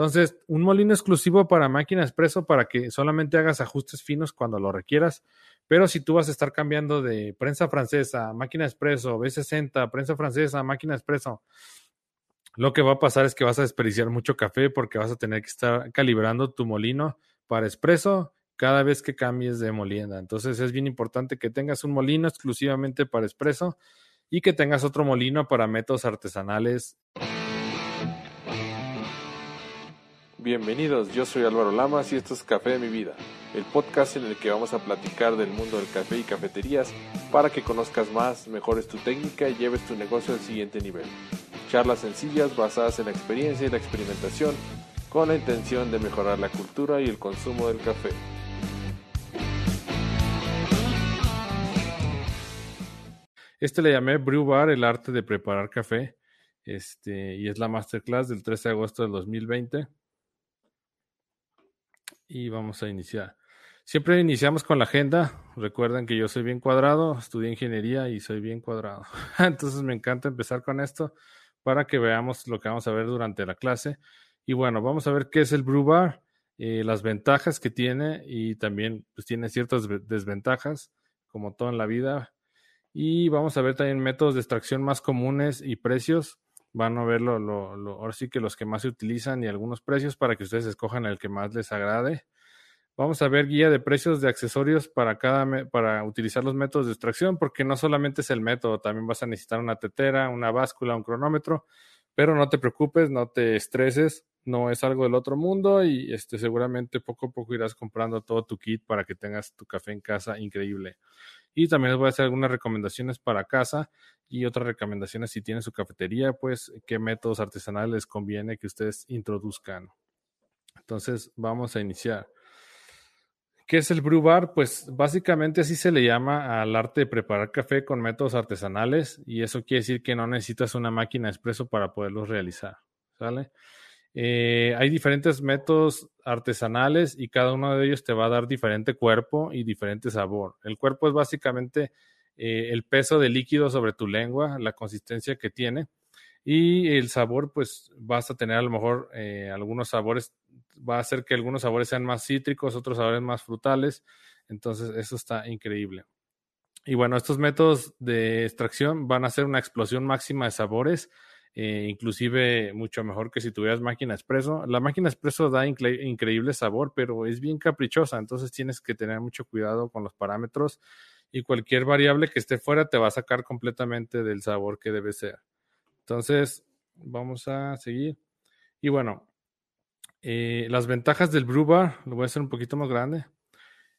Entonces, un molino exclusivo para máquina expreso para que solamente hagas ajustes finos cuando lo requieras. Pero si tú vas a estar cambiando de prensa francesa, máquina expreso, B60, prensa francesa, máquina expreso, lo que va a pasar es que vas a desperdiciar mucho café porque vas a tener que estar calibrando tu molino para expreso cada vez que cambies de molienda. Entonces es bien importante que tengas un molino exclusivamente para expreso y que tengas otro molino para métodos artesanales. Bienvenidos, yo soy Álvaro Lamas y esto es Café de mi vida, el podcast en el que vamos a platicar del mundo del café y cafeterías para que conozcas más, mejores tu técnica y lleves tu negocio al siguiente nivel. Charlas sencillas basadas en la experiencia y la experimentación con la intención de mejorar la cultura y el consumo del café. Este le llamé Brew Bar, el arte de preparar café. Este, y es la masterclass del 13 de agosto del 2020 y vamos a iniciar. Siempre iniciamos con la agenda. Recuerden que yo soy bien cuadrado, estudié ingeniería y soy bien cuadrado. Entonces me encanta empezar con esto para que veamos lo que vamos a ver durante la clase. Y bueno, vamos a ver qué es el Brew Bar, eh, las ventajas que tiene y también pues tiene ciertas desventajas, como todo en la vida. Y vamos a ver también métodos de extracción más comunes y precios van a ver lo, ahora sí que los que más se utilizan y algunos precios para que ustedes escojan el que más les agrade. Vamos a ver guía de precios de accesorios para cada para utilizar los métodos de extracción, porque no solamente es el método, también vas a necesitar una tetera, una báscula, un cronómetro, pero no te preocupes, no te estreses, no es algo del otro mundo y este seguramente poco a poco irás comprando todo tu kit para que tengas tu café en casa increíble. Y también les voy a hacer algunas recomendaciones para casa y otras recomendaciones si tienen su cafetería, pues qué métodos artesanales les conviene que ustedes introduzcan. Entonces, vamos a iniciar. ¿Qué es el brew bar? Pues básicamente así se le llama al arte de preparar café con métodos artesanales y eso quiere decir que no necesitas una máquina expreso para poderlos realizar. ¿Sale? Eh, hay diferentes métodos artesanales y cada uno de ellos te va a dar diferente cuerpo y diferente sabor. El cuerpo es básicamente eh, el peso de líquido sobre tu lengua, la consistencia que tiene. Y el sabor, pues vas a tener a lo mejor eh, algunos sabores, va a hacer que algunos sabores sean más cítricos, otros sabores más frutales. Entonces, eso está increíble. Y bueno, estos métodos de extracción van a ser una explosión máxima de sabores eh, inclusive mucho mejor que si tuvieras máquina expreso. La máquina expreso da increíble sabor, pero es bien caprichosa, entonces tienes que tener mucho cuidado con los parámetros y cualquier variable que esté fuera te va a sacar completamente del sabor que debe ser. Entonces, vamos a seguir. Y bueno, eh, las ventajas del brew bar, lo voy a hacer un poquito más grande.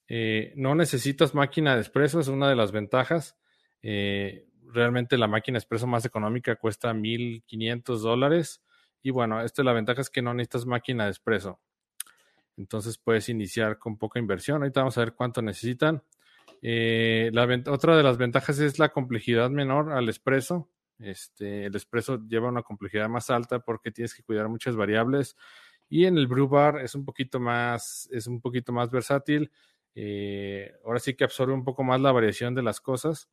Eh, no necesitas máquina de expreso, es una de las ventajas. Eh, realmente la máquina expreso más económica cuesta 1.500 dólares. Y bueno, esta la ventaja es que no necesitas máquina de expreso. Entonces puedes iniciar con poca inversión. Ahorita vamos a ver cuánto necesitan. Eh, otra de las ventajas es la complejidad menor al expreso. Este, el expreso lleva una complejidad más alta porque tienes que cuidar muchas variables. Y en el brew bar es un poquito más, es un poquito más versátil. Eh, ahora sí que absorbe un poco más la variación de las cosas.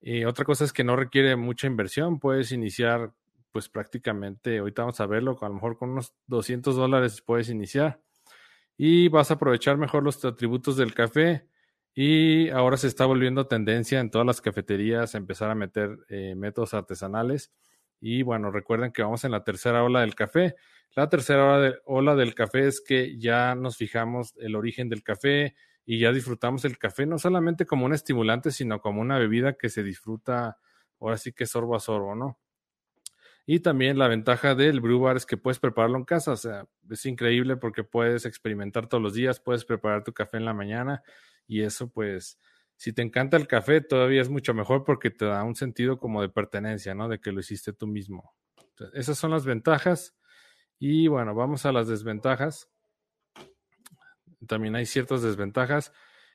Y otra cosa es que no requiere mucha inversión, puedes iniciar pues prácticamente, ahorita vamos a verlo, a lo mejor con unos 200 dólares puedes iniciar y vas a aprovechar mejor los atributos del café y ahora se está volviendo tendencia en todas las cafeterías a empezar a meter eh, métodos artesanales y bueno, recuerden que vamos en la tercera ola del café. La tercera ola del café es que ya nos fijamos el origen del café, y ya disfrutamos el café no solamente como un estimulante, sino como una bebida que se disfruta ahora sí que sorbo a sorbo, ¿no? Y también la ventaja del brew bar es que puedes prepararlo en casa, o sea, es increíble porque puedes experimentar todos los días, puedes preparar tu café en la mañana y eso pues si te encanta el café todavía es mucho mejor porque te da un sentido como de pertenencia, ¿no? De que lo hiciste tú mismo. esas son las ventajas y bueno, vamos a las desventajas también hay ciertas desventajas.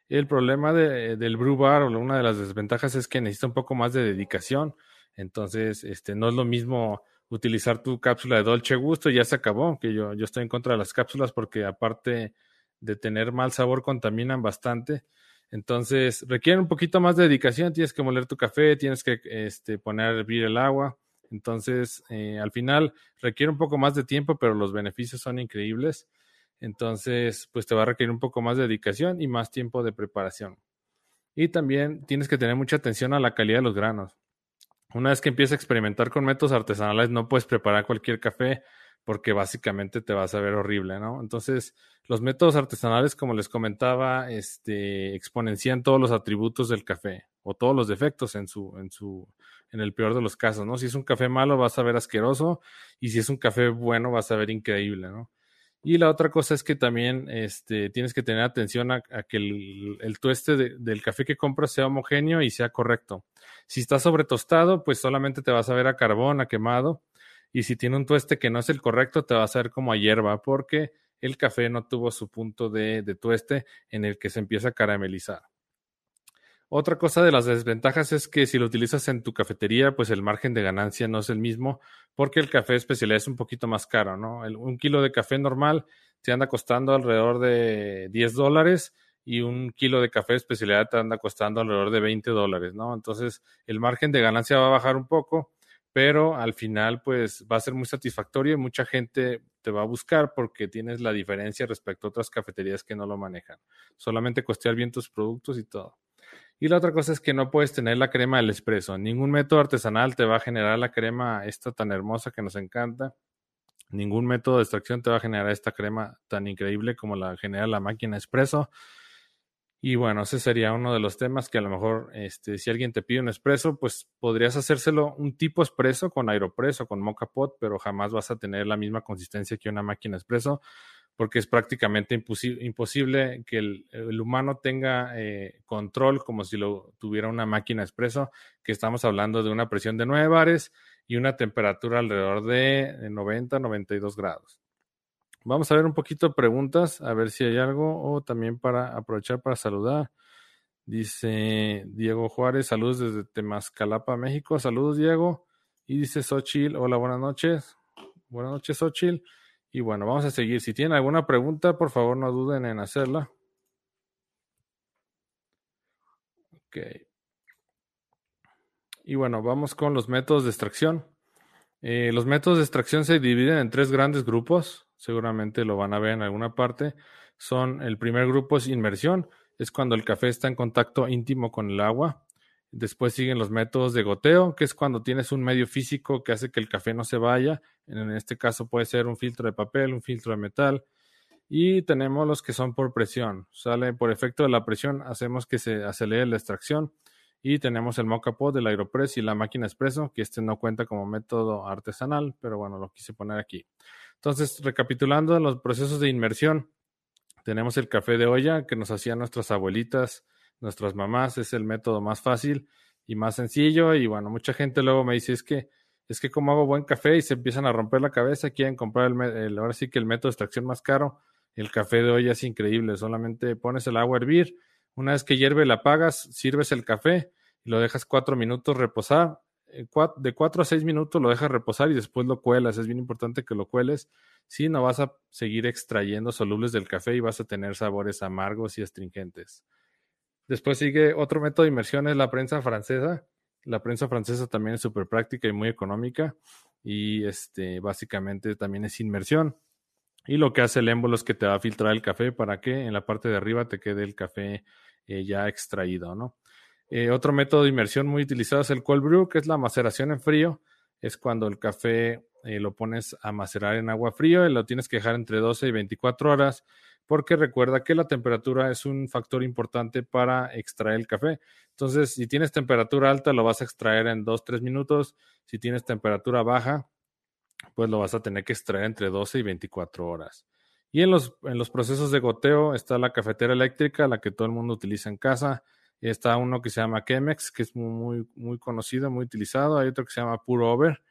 El problema de, del brew bar o una de las desventajas es que necesita un poco más de dedicación. Entonces, este, no es lo mismo utilizar tu cápsula de Dolce Gusto, ya se acabó, que yo, yo estoy en contra de las cápsulas porque aparte de tener mal sabor, contaminan bastante. Entonces, requiere un poquito más de dedicación, tienes que moler tu café, tienes que este, poner a hervir el agua, Entonces, eh, al final requiere un poco más de tiempo, pero los beneficios son increíbles. Entonces, pues te va a requerir un poco más de dedicación y más tiempo de preparación. Y también tienes que tener mucha atención a la calidad de los granos. Una vez que empiezas a experimentar con métodos artesanales, no puedes preparar cualquier café porque básicamente te vas a ver horrible, ¿no? Entonces, los métodos artesanales, como les comentaba, este, exponencian todos los atributos del café o todos los defectos en su, en su, en el peor de los casos, ¿no? Si es un café malo, vas a ver asqueroso y si es un café bueno, vas a ver increíble, ¿no? Y la otra cosa es que también este, tienes que tener atención a, que el, tueste del café que compras sea homogéneo y sea correcto. Si está sobre tostado, pues solamente te vas a ver a carbón, a quemado. Y si tiene un tueste que no es el correcto, te vas a ver como a hierba, porque el café no tuvo su punto de, de tueste en el que se empieza a caramelizar. Otra cosa de las desventajas es que si lo utilizas en tu cafetería, pues el margen de ganancia no es el mismo porque el café especial es un poquito más caro, ¿no? un kilo de café normal te anda costando alrededor de 10 dólares y un kilo de café especialidad te anda costando alrededor de 20 dólares, ¿no? Entonces el margen de ganancia va a bajar un poco, pero al final pues va a ser muy satisfactorio y mucha gente te va a buscar porque tienes la diferencia respecto a otras cafeterías que no lo manejan. Solamente costear bien tus productos y todo. Y la otra cosa es que no puedes tener la crema del espresso. Ningún método artesanal te va a generar la crema esta tan hermosa que nos encanta. Ningún método de extracción te va a generar esta crema tan increíble como la genera la máquina espresso. Y bueno, ese sería uno de los temas que a lo mejor, este, si alguien te pide un espresso, pues podrías hacérselo un tipo espresso con Aeropress o con Mocha Pot, pero jamás vas a tener la misma consistencia que una máquina espresso porque es prácticamente imposible que el, humano tenga eh, control como si lo tuviera una máquina expreso, que estamos hablando de una presión de 9 bares y una temperatura alrededor de 90, 92 grados. Vamos a ver un poquito de preguntas, a ver si hay algo, o también para aprovechar para saludar. Dice Diego Juárez, saludos desde Temascalapa, México. Saludos, Diego. Y dice Xochil, hola, buenas noches. Buenas noches, Xochil. Y bueno, vamos a seguir. Si tienen alguna pregunta, por favor no duden en hacerla. Ok. Y bueno, vamos con los métodos de extracción. Eh, los métodos de extracción se dividen en tres grandes grupos. Seguramente lo van a ver en alguna parte. Son el primer grupo es inmersión, es cuando el café está en contacto íntimo con el agua. Después siguen los métodos de goteo, que es cuando tienes un medio físico que hace que el café no se vaya. En este caso puede ser un filtro de papel, un filtro de metal. Y tenemos los que son por presión. Sale por efecto de la presión, hacemos que se acelere la extracción. Y tenemos el mocha pot del Aeropress y la máquina expreso, que este no cuenta como método artesanal, pero bueno, lo quise poner aquí. Entonces, recapitulando los procesos de inmersión, tenemos el café de olla que nos hacían nuestras abuelitas nuestras mamás, es el método más fácil y más sencillo. Y bueno, mucha gente luego me dice, es que, es que como hago buen café y se empiezan a romper la cabeza, quieren comprar el, ahora sí que el método de extracción más caro. El café de olla es increíble, solamente pones el agua a hervir, una vez que hierve la apagas, sirves el café y lo dejas cuatro minutos reposar. Eh, de cuatro a seis minutos lo dejas reposar y después lo cuelas. Es bien importante que lo cueles. Si no vas a seguir extrayendo solubles del café y vas a tener sabores amargos y astringentes. Después sigue otro método de inmersión, es la prensa francesa. La prensa francesa también es súper práctica y muy económica. Y este, básicamente también es inmersión. Y lo que hace el émbolo es que te va a filtrar el café para que en la parte de arriba te quede el café eh, ya extraído, ¿no? Eh, otro método de inmersión muy utilizado es el cold brew, que es la maceración en frío. Es cuando el café eh, lo pones a macerar en agua frío y lo tienes que dejar entre 12 y 24 horas porque recuerda que la temperatura es un factor importante para extraer el café. Entonces, si tienes temperatura alta, lo vas a extraer en 2-3 minutos. Si tienes temperatura baja, pues lo vas a tener que extraer entre 12 y 24 horas. Y en los, en los procesos de goteo está la cafetera eléctrica, la que todo el mundo utiliza en casa. Está uno que se llama Chemex, que es muy, muy conocido, muy utilizado. Hay otro que se llama Puro Over,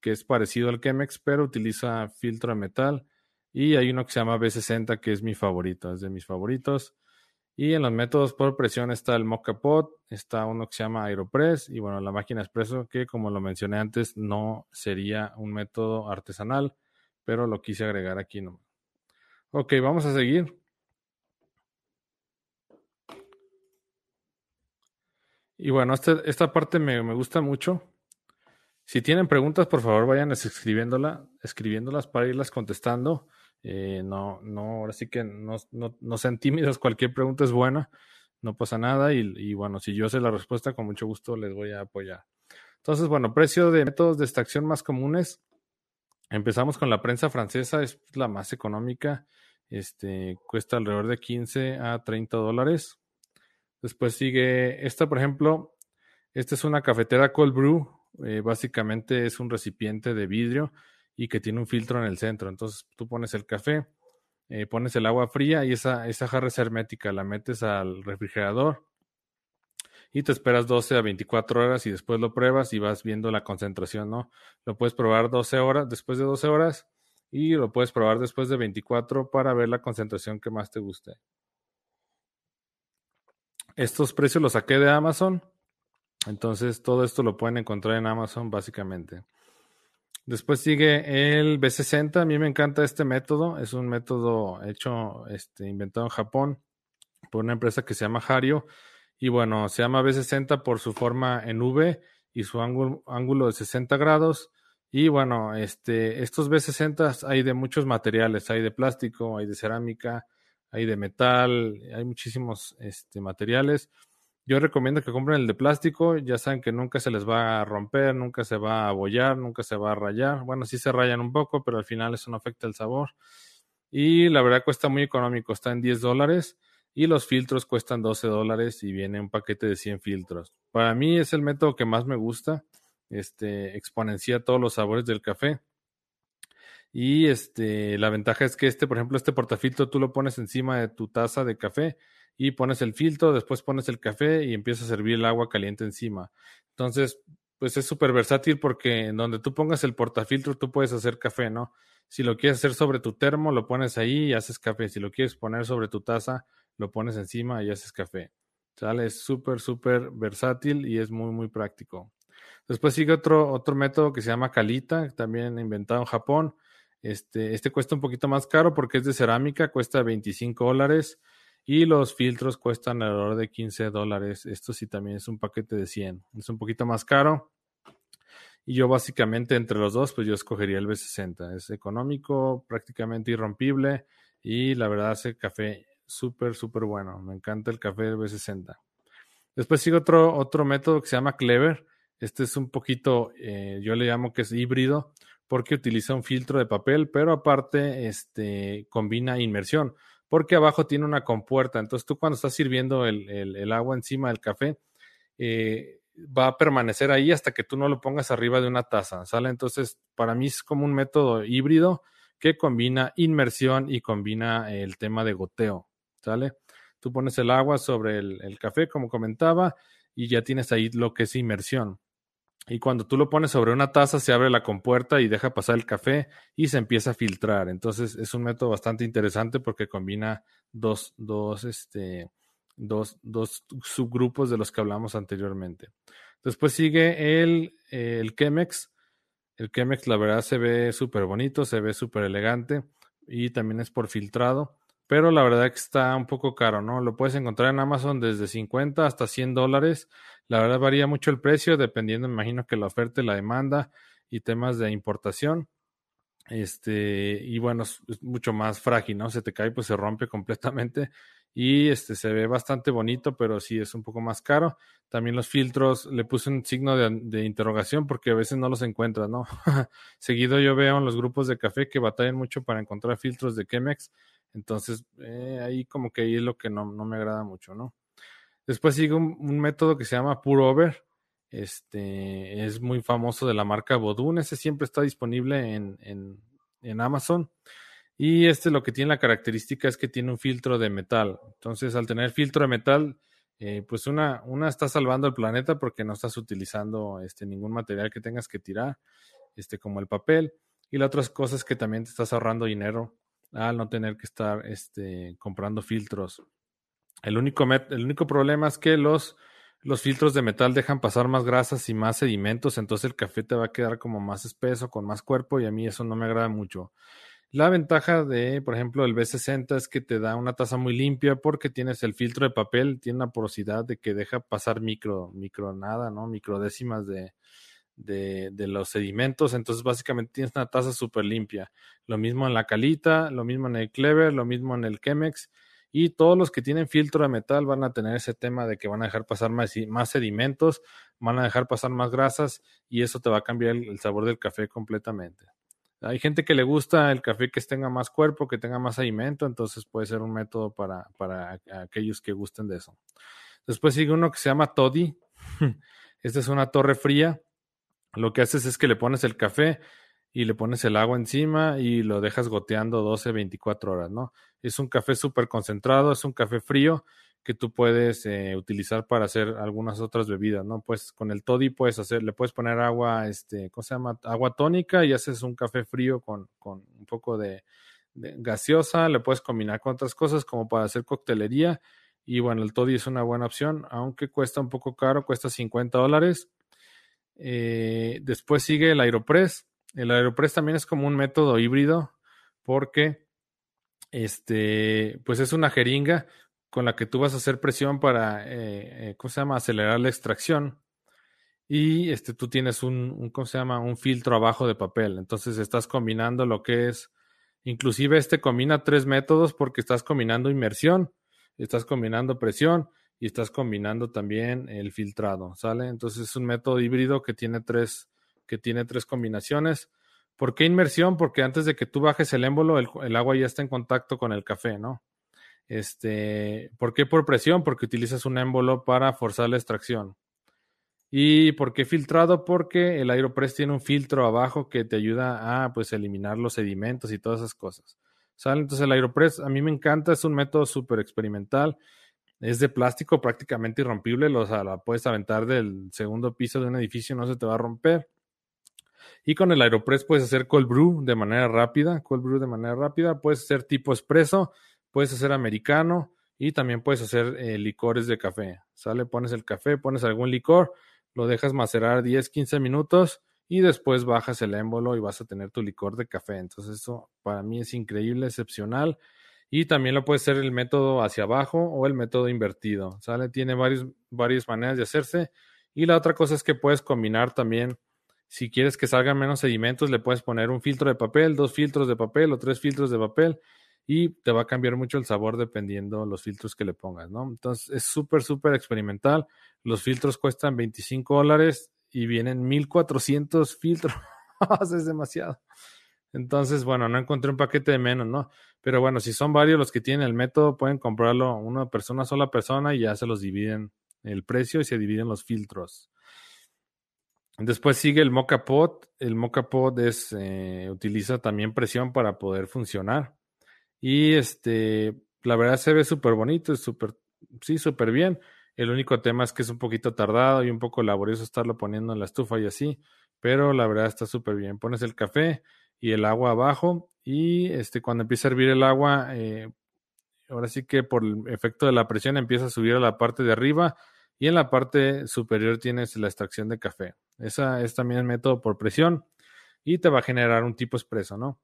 que es parecido al Chemex, pero utiliza filtro de metal. Y hay uno que se llama B60, que es mi favorito, es de mis favoritos. Y en los métodos por presión está el Mocha Pot, está uno que se llama Aeropress y bueno, la máquina expreso, que como lo mencioné antes, no sería un método artesanal, pero lo quise agregar aquí nomás. Ok, vamos a seguir. Y bueno, este, esta parte me, me gusta mucho. Si tienen preguntas, por favor, vayan escribiéndola, escribiéndolas para irlas contestando. Eh, no, no, ahora sí que no, no, no, sean tímidos, cualquier pregunta es buena, no pasa nada. Y, bueno, si yo sé la respuesta, con mucho gusto les voy a apoyar. Entonces, bueno, precio de métodos de extracción más comunes. Empezamos con la prensa francesa, es la más económica. Este cuesta alrededor de 15 a 30 dólares. Después sigue esta, por ejemplo, esta es una cafetera cold brew. Eh, básicamente es un recipiente de vidrio y que tiene un filtro en el centro. Entonces tú pones el café, eh, pones el agua fría y esa, esa jarra es hermética, la metes al refrigerador y te esperas 12 a 24 horas y después lo pruebas y vas viendo la concentración, ¿no? Lo puedes probar 12 horas, después de 12 horas y lo puedes probar después de 24 para ver la concentración que más te guste. Estos precios los saqué de Amazon, entonces todo esto lo pueden encontrar en Amazon básicamente. Después sigue el B60. A mí me encanta este método. Es un método hecho, este, inventado en Japón por una empresa que se llama Hario. Y bueno, se llama B60 por su forma en V y su ángulo, de 60 grados. Y bueno, este, estos B60 hay de muchos materiales. Hay de plástico, hay de cerámica, hay de metal, hay muchísimos este, materiales. Yo recomiendo que compren el de plástico, ya saben que nunca se les va a romper, nunca se va a abollar, nunca se va a rayar. Bueno, sí se rayan un poco, pero al final eso no afecta el sabor. Y la verdad cuesta muy económico, está en 10 dólares y los filtros cuestan 12 dólares y viene un paquete de 100 filtros. Para mí es el método que más me gusta, este exponencia todos los sabores del café. Y este, la ventaja es que este, por ejemplo, este portafiltro tú lo pones encima de tu taza de café y pones el filtro, después pones el café y empieza a servir el agua caliente encima. Entonces, pues es súper versátil porque en donde tú pongas el portafiltro tú puedes hacer café, ¿no? Si lo quieres hacer sobre tu termo, lo pones ahí y haces café. Si lo quieres poner sobre tu taza, lo pones encima y haces café. ¿Sale? Es súper, súper versátil y es muy, muy práctico. Después sigue otro, otro método que se llama Calita, también inventado en Japón. Este, este cuesta un poquito más caro porque es de cerámica, cuesta 25 dólares y los filtros cuestan alrededor de 15 dólares. Esto sí también es un paquete de 100. Es un poquito más caro. Y yo básicamente entre los dos, pues yo escogería el B60. Es económico, prácticamente irrompible y la verdad hace café súper, súper bueno. Me encanta el café del B60. Después sigue otro, otro método que se llama Clever. Este es un poquito, eh, yo le llamo que es híbrido porque utiliza un filtro de papel, pero aparte este, combina inmersión porque abajo tiene una compuerta. Entonces tú cuando estás sirviendo el, agua encima del café, eh, va a permanecer ahí hasta que tú no lo pongas arriba de una taza, ¿sale? Entonces, para mí es como un método híbrido que combina inmersión y combina el tema de goteo, ¿sale? Tú pones el agua sobre el café, como comentaba, y ya tienes ahí lo que es inmersión. Y cuando tú lo pones sobre una taza, se abre la compuerta y deja pasar el café y se empieza a filtrar. Entonces es un método bastante interesante porque combina dos, dos, este, dos, dos subgrupos de los que hablamos anteriormente. Después sigue el, el Chemex. El Chemex, la verdad, se ve súper bonito, se ve súper elegante y también es por filtrado pero la verdad que está un poco caro, ¿no? Lo puedes encontrar en Amazon desde 50 hasta 100 dólares. La verdad varía mucho el precio dependiendo, me imagino que la oferta y la demanda y temas de importación. Este, y bueno, es, mucho más frágil, ¿no? Se te cae, pues se rompe completamente y este se ve bastante bonito, pero sí es un poco más caro. También los filtros, le puse un signo de, interrogación porque a veces no los encuentras, ¿no? Seguido yo veo en los grupos de café que batallan mucho para encontrar filtros de Chemex entonces, eh, ahí como que ahí es lo que no, no me agrada mucho, ¿no? Después sigue un, método que se llama Pure Over. Este es muy famoso de la marca Bodun. Ese siempre está disponible en, en, en Amazon. Y este lo que tiene la característica es que tiene un filtro de metal. Entonces, al tener filtro de metal, eh, pues una, una está salvando el planeta porque no estás utilizando este, ningún material que tengas que tirar, este, como el papel. Y la otra cosa es que también te estás ahorrando dinero al no tener que estar este, comprando filtros. El único, el único problema es que los, los filtros de metal dejan pasar más grasas y más sedimentos, entonces el café te va a quedar como más espeso, con más cuerpo, y a mí eso no me agrada mucho. La ventaja de, por ejemplo, el B60 es que te da una taza muy limpia porque tienes el filtro de papel, tiene una porosidad de que deja pasar micro, micro nada, ¿no? Microdécimas de, de, de, los sedimentos. Entonces, básicamente tienes una taza súper limpia. Lo mismo en la calita, lo mismo en el Clever, lo mismo en el Chemex. Y todos los que tienen filtro de metal van a tener ese tema de que van a dejar pasar más, más sedimentos, van a dejar pasar más grasas y eso te va a cambiar el, sabor del café completamente. Hay gente que le gusta el café que tenga más cuerpo, que tenga más sedimento, entonces puede ser un método para, para aquellos que gusten de eso. Después sigue uno que se llama Toddy. Esta es una torre fría. Lo que haces es que le pones el café y le pones el agua encima y lo dejas goteando 12, 24 horas, ¿no? Es un café súper concentrado, es un café frío que tú puedes eh, utilizar para hacer algunas otras bebidas, ¿no? Pues con el toddy puedes hacer, le puedes poner agua, este, ¿cómo se llama? Agua tónica y haces un café frío con, con un poco de, de, gaseosa, le puedes combinar con otras cosas como para hacer coctelería y bueno, el toddy es una buena opción, aunque cuesta un poco caro, cuesta 50 dólares. Eh, después sigue el Aeropress. El Aeropress también es como un método híbrido porque este, pues es una jeringa con la que tú vas a hacer presión para, eh, eh, ¿cómo se llama?, acelerar la extracción. Y este, tú tienes un, ¿cómo se llama?, un filtro abajo de papel. Entonces estás combinando lo que es, inclusive este combina tres métodos porque estás combinando inmersión, estás combinando presión y estás combinando también el filtrado, ¿sale? Entonces es un método híbrido que tiene tres, que tiene tres combinaciones. ¿Por qué inmersión? Porque antes de que tú bajes el émbolo, el, agua ya está en contacto con el café, ¿no? Este, ¿Por qué por presión? Porque utilizas un émbolo para forzar la extracción. ¿Y por qué filtrado? Porque el Aeropress tiene un filtro abajo que te ayuda a pues, eliminar los sedimentos y todas esas cosas. ¿Sale? Entonces el Aeropress a mí me encanta, es un método súper experimental. Es de plástico prácticamente irrompible, o sea, la puedes aventar del segundo piso de un edificio, no se te va a romper. Y con el Aeropress puedes hacer cold brew de manera rápida, cold brew de manera rápida, puedes hacer tipo espresso, puedes hacer americano y también puedes hacer eh, licores de café. Sale, pones el café, pones algún licor, lo dejas macerar 10, 15 minutos y después bajas el émbolo y vas a tener tu licor de café. Entonces eso para mí es increíble, excepcional. Y también lo puede ser el método hacia abajo o el método invertido. ¿Sale? Tiene varios, varias maneras de hacerse. Y la otra cosa es que puedes combinar también, si quieres que salgan menos sedimentos, le puedes poner un filtro de papel, dos filtros de papel o tres filtros de papel y te va a cambiar mucho el sabor dependiendo los filtros que le pongas. Entonces es súper, súper experimental. Los filtros cuestan 25 dólares y vienen 1400 filtros. es demasiado. Entonces, bueno, no encontré un paquete de menos, ¿no? Pero bueno, si son varios los que tienen el método, pueden comprarlo una persona, sola persona y ya se los dividen el precio y se dividen los filtros. Después sigue el Mocha Pot. El Mocha Pot es, eh, utiliza también presión para poder funcionar. Y este, la verdad se ve súper bonito, es súper, sí, súper bien. El único tema es que es un poquito tardado y un poco laborioso estarlo poniendo en la estufa y así, pero la verdad está súper bien. Pones el café y el agua abajo y este, cuando empieza a hervir el agua, eh, ahora sí que por el efecto de la presión empieza a subir a la parte de arriba y en la parte superior tienes la extracción de café. Esa es también el método por presión y te va a generar un tipo expreso, ¿no?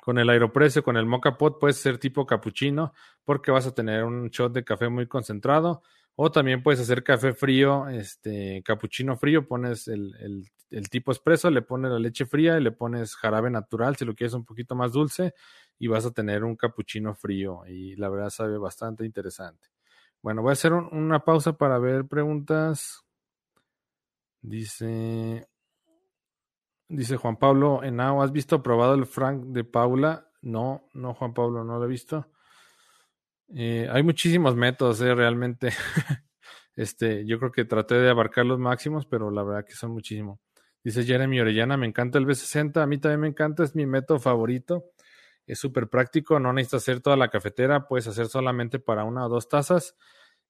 Con el Aeropress o con el Mocha Pot puedes ser tipo cappuccino porque vas a tener un shot de café muy concentrado. O también puedes hacer café frío, este cappuccino frío, pones el, el, tipo espresso, le pones la leche fría y le pones jarabe natural si lo quieres un poquito más dulce y vas a tener un cappuccino frío y la verdad sabe bastante interesante. Bueno, voy a hacer un, una pausa para ver preguntas. Dice, Dice Juan Pablo Henao, ¿has visto probado el Frank de Paula? No, no, Juan Pablo, no lo he visto. Eh, hay muchísimos métodos, eh, realmente. este, yo creo que traté de abarcar los máximos, pero la verdad que son muchísimos. Dice Jeremy Orellana, me encanta el B60, a mí también me encanta, es mi método favorito. Es súper práctico, no necesitas hacer toda la cafetera, puedes hacer solamente para una o dos tazas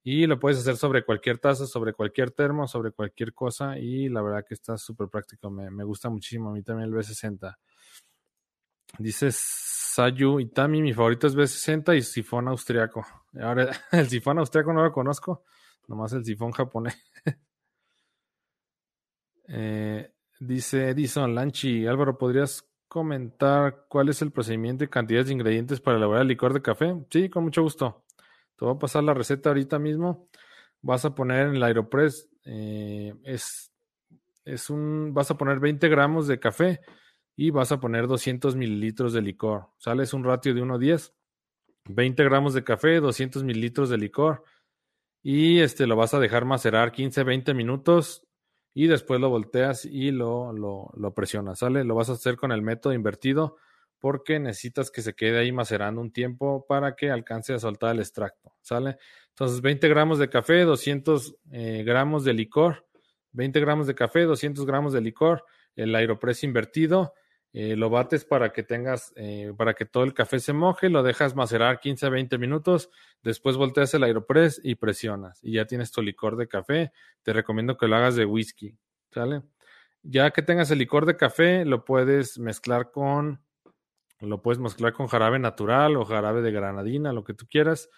y lo puedes hacer sobre cualquier taza, sobre cualquier termo, sobre cualquier cosa y la verdad que está súper práctico, me, me, gusta muchísimo, a mí también el B60. Dice Sayu Itami, mi favorito es B60 y sifón austriaco. Ahora, el sifón austriaco no lo conozco, nomás el sifón japonés. eh, dice Edison Lanchi, Álvaro, ¿podrías comentar cuál es el procedimiento y cantidades de ingredientes para elaborar el licor de café? Sí, con mucho gusto. Te voy a pasar la receta ahorita mismo. Vas a poner en el Aeropress, eh, es, es un, vas a poner 20 gramos de café y vas a poner 200 mililitros de licor. Sale, es un ratio de 1 a 10. 20 gramos de café, 200 mililitros de licor. Y este lo vas a dejar macerar 15, 20 minutos y después lo volteas y lo, lo, lo presionas, ¿sale? Lo vas a hacer con el método invertido porque necesitas que se quede ahí macerando un tiempo para que alcance a soltar el extracto, ¿sale? Entonces, 20 gramos de café, 200 eh, gramos de licor, 20 gramos de café, 200 gramos de licor, el aeropress invertido, eh, lo bates para que tengas, eh, para que todo el café se moje, lo dejas macerar 15 a 20 minutos, después volteas el aeropress y presionas y ya tienes tu licor de café. Te recomiendo que lo hagas de whisky. Ya que tengas el licor de café, lo puedes mezclar con, lo puedes mezclar con jarabe natural o jarabe de granadina, lo que tú quieras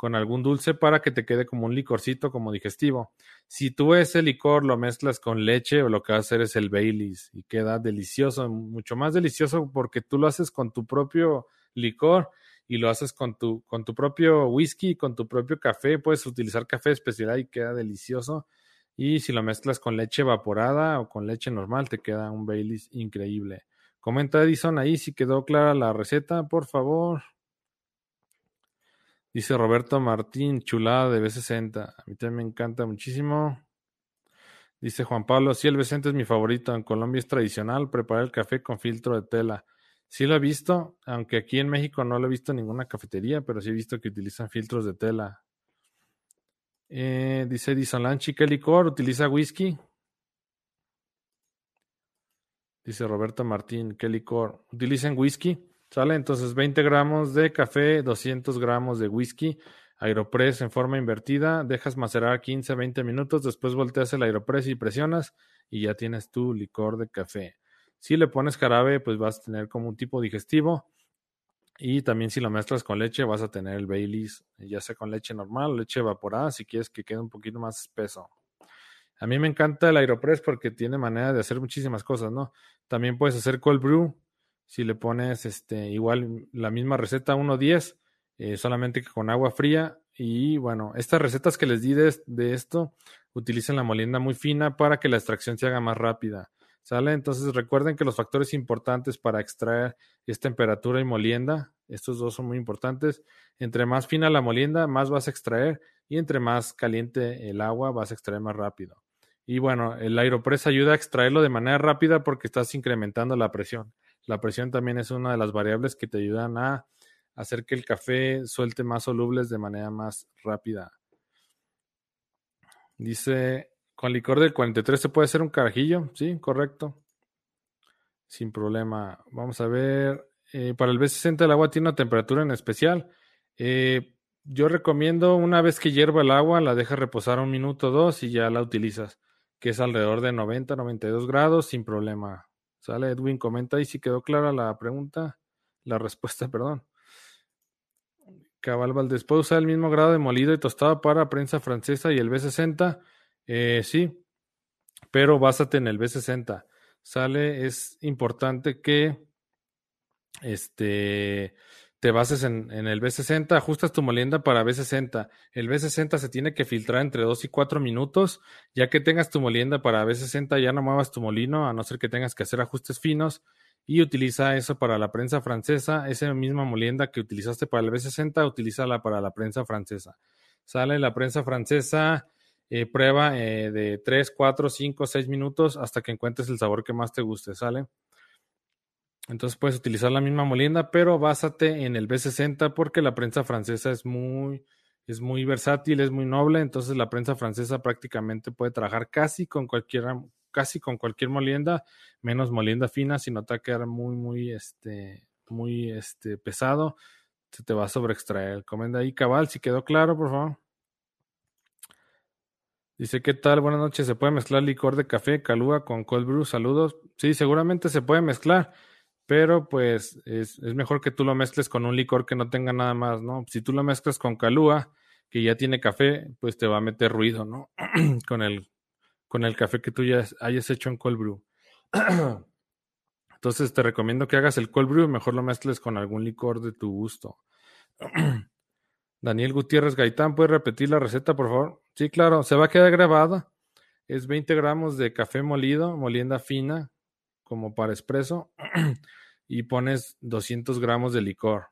con algún dulce para que te quede como un licorcito como digestivo. Si tú ese licor lo mezclas con leche o lo que va a hacer es el Baileys y queda delicioso, mucho más delicioso porque tú lo haces con tu propio licor y lo haces con tu, con tu propio whisky, con tu propio café, puedes utilizar café especial y queda delicioso. Y si lo mezclas con leche evaporada o con leche normal, te queda un Baileys increíble. Comenta Edison ahí si quedó clara la receta, por favor. Dice Roberto Martín, chulada de B60. A mí también me encanta muchísimo. Dice Juan Pablo, sí, el B60 es mi favorito. En Colombia es tradicional preparar el café con filtro de tela. Sí lo he visto, aunque aquí en México no lo he visto en ninguna cafetería, pero sí he visto que utilizan filtros de tela. Eh, dice Edison Lanchi, ¿qué licor? ¿Utiliza whisky? Dice Roberto Martín, ¿qué licor? ¿Utilizan whisky? ¿Sale? Entonces 20 gramos de café, 200 gramos de whisky, Aeropress en forma invertida, dejas macerar 15 20 minutos, después volteas el Aeropress y presionas y ya tienes tu licor de café. Si le pones jarabe, pues vas a tener como un tipo digestivo. Y también si lo mezclas con leche, vas a tener el Baileys, ya sea con leche normal leche evaporada, si quieres que quede un poquito más espeso. A mí me encanta el Aeropress porque tiene manera de hacer muchísimas cosas, ¿no? También puedes hacer cold brew, si le pones este, igual la misma receta 1.10, eh, solamente que con agua fría. Y bueno, estas recetas que les di de, esto, utilicen la molienda muy fina para que la extracción se haga más rápida. ¿Sale? Entonces recuerden que los factores importantes para extraer es temperatura y molienda. Estos dos son muy importantes. Entre más fina la molienda, más vas a extraer. Y entre más caliente el agua, vas a extraer más rápido. Y bueno, el Aeropress ayuda a extraerlo de manera rápida porque estás incrementando la presión. La presión también es una de las variables que te ayudan a hacer que el café suelte más solubles de manera más rápida. Dice, con licor del 43 se puede hacer un carajillo, sí, correcto. Sin problema. Vamos a ver, eh, para el B60 el agua tiene una temperatura en especial. Eh, yo recomiendo una vez que hierva el agua, la dejas reposar un minuto o dos y ya la utilizas, que es alrededor de 90-92 grados sin problema. Sale Edwin, comenta ahí si quedó clara la pregunta, la respuesta, perdón. Cabal Valdés, ¿puedo usar el mismo grado de molido y tostado para prensa francesa y el B60? Eh, sí, pero básate en el B60. Sale, es importante que este te bases en, el B60, ajustas tu molienda para B60. El B60 se tiene que filtrar entre 2 y 4 minutos. Ya que tengas tu molienda para B60, ya no muevas tu molino, a no ser que tengas que hacer ajustes finos. Y utiliza eso para la prensa francesa. Esa misma molienda que utilizaste para el B60, utilízala para la prensa francesa. Sale la prensa francesa, eh, prueba eh, de 3, 4, 5, 6 minutos hasta que encuentres el sabor que más te guste. Sale. Entonces puedes utilizar la misma molienda, pero básate en el B60 porque la prensa francesa es muy, es muy versátil, es muy noble. Entonces la prensa francesa prácticamente puede trabajar casi con cualquier, casi con cualquier molienda, menos molienda fina, si no te va a quedar muy, muy, este, muy, este, pesado. Se te va a sobreextraer. Comenta ahí, cabal, si quedó claro, por favor. Dice, ¿qué tal? Buenas noches. ¿Se puede mezclar licor de café, calúa con cold brew? Saludos. Sí, seguramente se puede mezclar pero pues es, mejor que tú lo mezcles con un licor que no tenga nada más, ¿no? Si tú lo mezclas con calúa, que ya tiene café, pues te va a meter ruido, ¿no? con, el, con el café que tú ya hayas hecho en cold brew. Entonces te recomiendo que hagas el cold brew, mejor lo mezcles con algún licor de tu gusto. Daniel Gutiérrez Gaitán, ¿puedes repetir la receta, por favor? Sí, claro, se va a quedar grabada es 20 gramos de café molido, molienda fina, como para espresso, y pones 200 gramos de licor.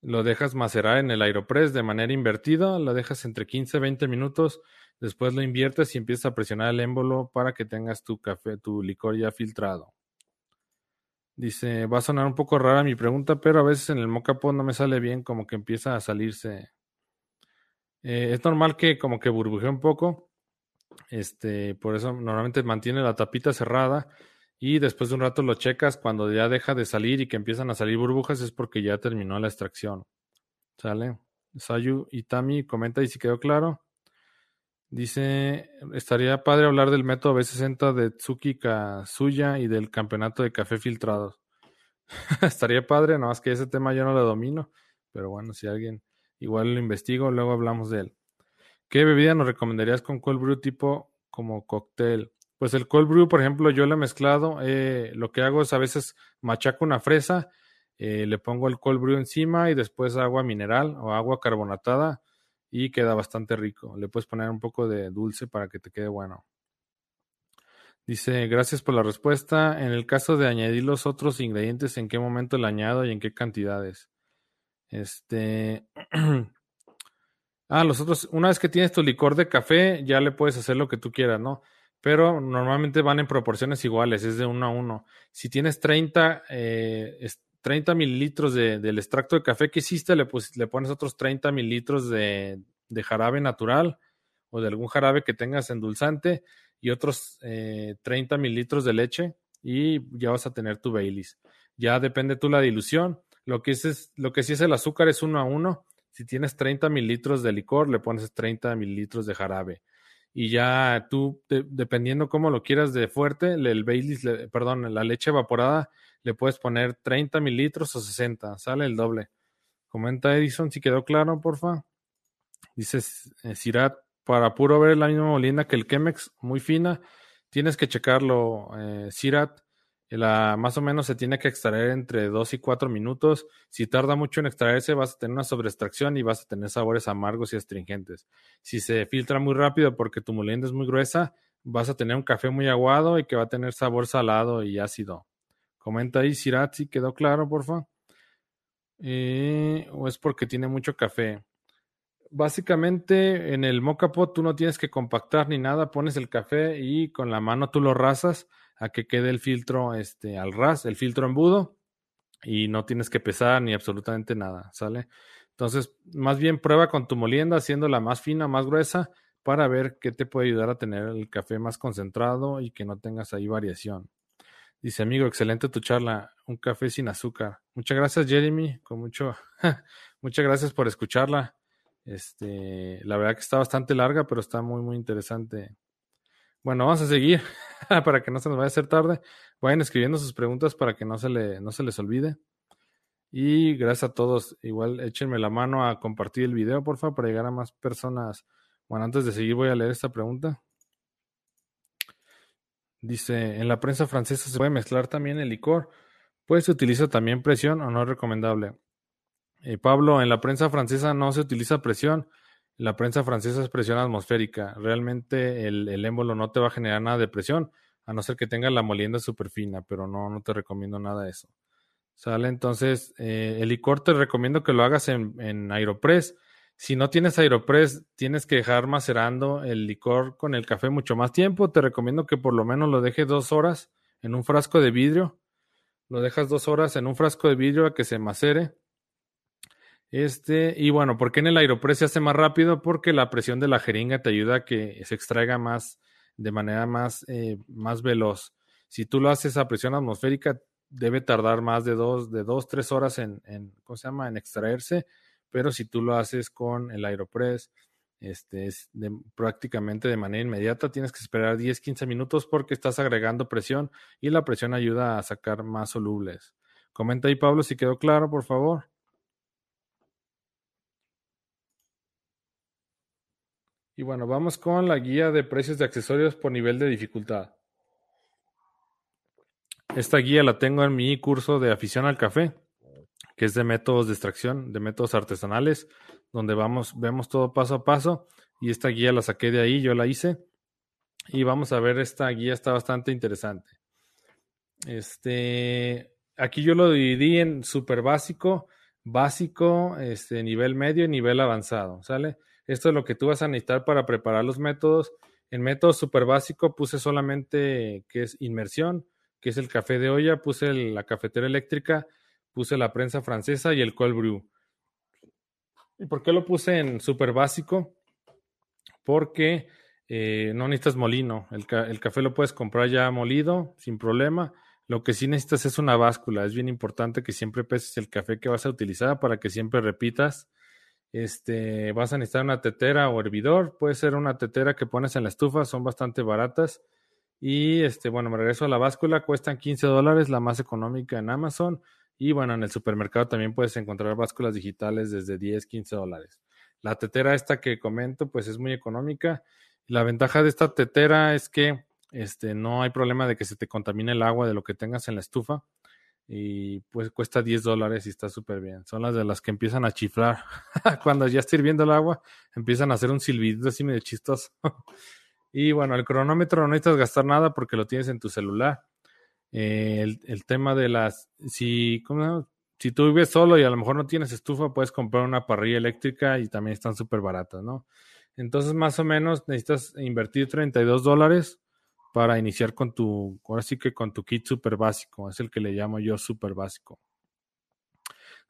Lo dejas macerar en el Aeropress de manera invertida, lo dejas entre 15 y 20 minutos, después lo inviertes y empiezas a presionar el émbolo para que tengas tu café, tu licor ya filtrado. Dice, va a sonar un poco rara mi pregunta, pero a veces en el mocapot no me sale bien, como que empieza a salirse. Eh, es normal que como que burbujee un poco. Este, por eso normalmente mantiene la tapita cerrada y después de un rato lo checas cuando ya deja de salir y que empiezan a salir burbujas es porque ya terminó la extracción. ¿Sale? Sayu Itami comenta y si quedó claro. Dice, estaría padre hablar del método B60 de Tsuki Kazuya y del campeonato de café filtrado. estaría padre, no más que ese tema yo no lo domino, pero bueno, si alguien igual lo investigo, luego hablamos de él. ¿Qué bebida nos recomendarías con cold brew tipo como cóctel? Pues el cold brew, por ejemplo, yo lo he mezclado. Eh, lo que hago es a veces machaco una fresa, eh, le pongo el cold brew encima y después agua mineral o agua carbonatada y queda bastante rico. Le puedes poner un poco de dulce para que te quede bueno. Dice, gracias por la respuesta. En el caso de añadir los otros ingredientes, ¿en qué momento le añado y en qué cantidades? Este. ah, los otros, una vez que tienes tu licor de café, ya le puedes hacer lo que tú quieras, ¿no? Pero normalmente van en proporciones iguales, es de uno a uno. Si tienes 30, eh, 30 mililitros de, del extracto de café que hiciste, le, le pones otros 30 mililitros de, de, jarabe natural o de algún jarabe que tengas endulzante y otros eh, 30 mililitros de leche y ya vas a tener tu Baileys. Ya depende tú la dilución. Lo que, es, lo que sí es el azúcar es uno a uno. Si tienes 30 mililitros de licor, le pones 30 mililitros de jarabe y ya tú, dependiendo cómo lo quieras de fuerte, el Baileys, perdón, la leche evaporada, le puedes poner 30 mililitros o 60, sale el doble. Comenta Edison si quedó claro, porfa. Dice Sirat, para puro ver la misma molina que el Chemex, muy fina, tienes que checarlo, eh. La, más o menos se tiene que extraer entre 2 y 4 minutos. Si tarda mucho en extraerse, vas a tener una sobreextracción y vas a tener sabores amargos y astringentes. Si se filtra muy rápido porque tu molienda es muy gruesa, vas a tener un café muy aguado y que va a tener sabor salado y ácido. Comenta ahí, Sirat, quedó claro, porfa. Eh, o es porque tiene mucho café. Básicamente, en el mocha pot tú no tienes que compactar ni nada, pones el café y con la mano tú lo rasas a que quede el filtro este, al ras, el filtro embudo, y no tienes que pesar ni absolutamente nada, ¿sale? Entonces, más bien prueba con tu molienda, haciéndola más fina, más gruesa, para ver qué te puede ayudar a tener el café más concentrado y que no tengas ahí variación. Dice, amigo, excelente tu charla, un café sin azúcar. Muchas gracias, Jeremy, con mucho, muchas gracias por escucharla. Este, la verdad que está bastante larga, pero está muy, muy interesante bueno, vamos a seguir para que no se nos vaya a hacer tarde. Vayan escribiendo sus preguntas para que no se, le, no se les olvide. Y gracias a todos. Igual échenme la mano a compartir el video, por favor, para llegar a más personas. Bueno, antes de seguir voy a leer esta pregunta. Dice, en la prensa francesa se puede mezclar también el licor. Pues se utiliza también presión o no es recomendable. Eh, Pablo, en la prensa francesa no se utiliza presión la prensa francesa es presión atmosférica. Realmente el, el, émbolo no te va a generar nada de presión, a no ser que tenga la molienda súper fina, pero no, no te recomiendo nada de eso. ¿Sale? Entonces, eh, el licor te recomiendo que lo hagas en, en Aeropress. Si no tienes Aeropress, tienes que dejar macerando el licor con el café mucho más tiempo. Te recomiendo que por lo menos lo dejes dos horas en un frasco de vidrio. Lo dejas dos horas en un frasco de vidrio a que se macere este, y bueno, ¿por qué en el Aeropress se hace más rápido? Porque la presión de la jeringa te ayuda a que se extraiga más, de manera más, eh, más veloz. Si tú lo haces a presión atmosférica, debe tardar más de dos, de dos, tres horas en, en ¿cómo se llama? En extraerse, pero si tú lo haces con el Aeropress, este es prácticamente de manera inmediata, tienes que esperar 10, 15 minutos porque estás agregando presión y la presión ayuda a sacar más solubles. Comenta ahí, Pablo, si quedó claro, por favor. Y bueno, vamos con la guía de precios de accesorios por nivel de dificultad. Esta guía la tengo en mi curso de afición al café, que es de métodos de extracción, de métodos artesanales, donde vamos, vemos todo paso a paso. Y esta guía la saqué de ahí, yo la hice. Y vamos a ver, esta guía está bastante interesante. Este, aquí yo lo dividí en súper básico, básico, este, nivel medio y nivel avanzado, ¿sale? Esto es lo que tú vas a necesitar para preparar los métodos. En método súper básico puse solamente que es inmersión, que es el café de olla, puse la cafetera eléctrica, puse la prensa francesa y el cold brew. ¿Y por qué lo puse en súper básico? Porque eh, no necesitas molino. El, el, café lo puedes comprar ya molido, sin problema. Lo que sí necesitas es una báscula. Es bien importante que siempre peses el café que vas a utilizar para que siempre repitas. Este, vas a necesitar una tetera o hervidor. Puede ser una tetera que pones en la estufa, son bastante baratas. Y este, bueno, me regreso a la báscula, cuestan 15 dólares, la más económica en Amazon. Y bueno, en el supermercado también puedes encontrar básculas digitales desde 10, 15 dólares. La tetera esta que comento, pues es muy económica. La ventaja de esta tetera es que este, no hay problema de que se te contamine el agua de lo que tengas en la estufa. Y pues cuesta 10 dólares y está súper bien. Son las de las que empiezan a chiflar. Cuando ya está hirviendo el agua, empiezan a hacer un silbido así medio chistoso. y bueno, el cronómetro no necesitas gastar nada porque lo tienes en tu celular. Eh, el, el, tema de las. Si, ¿cómo si tú vives solo y a lo mejor no tienes estufa, puedes comprar una parrilla eléctrica y también están súper baratas, ¿no? Entonces, más o menos necesitas invertir 32 dólares para iniciar con tu, ahora sí que con tu kit super básico, es el que le llamo yo super básico.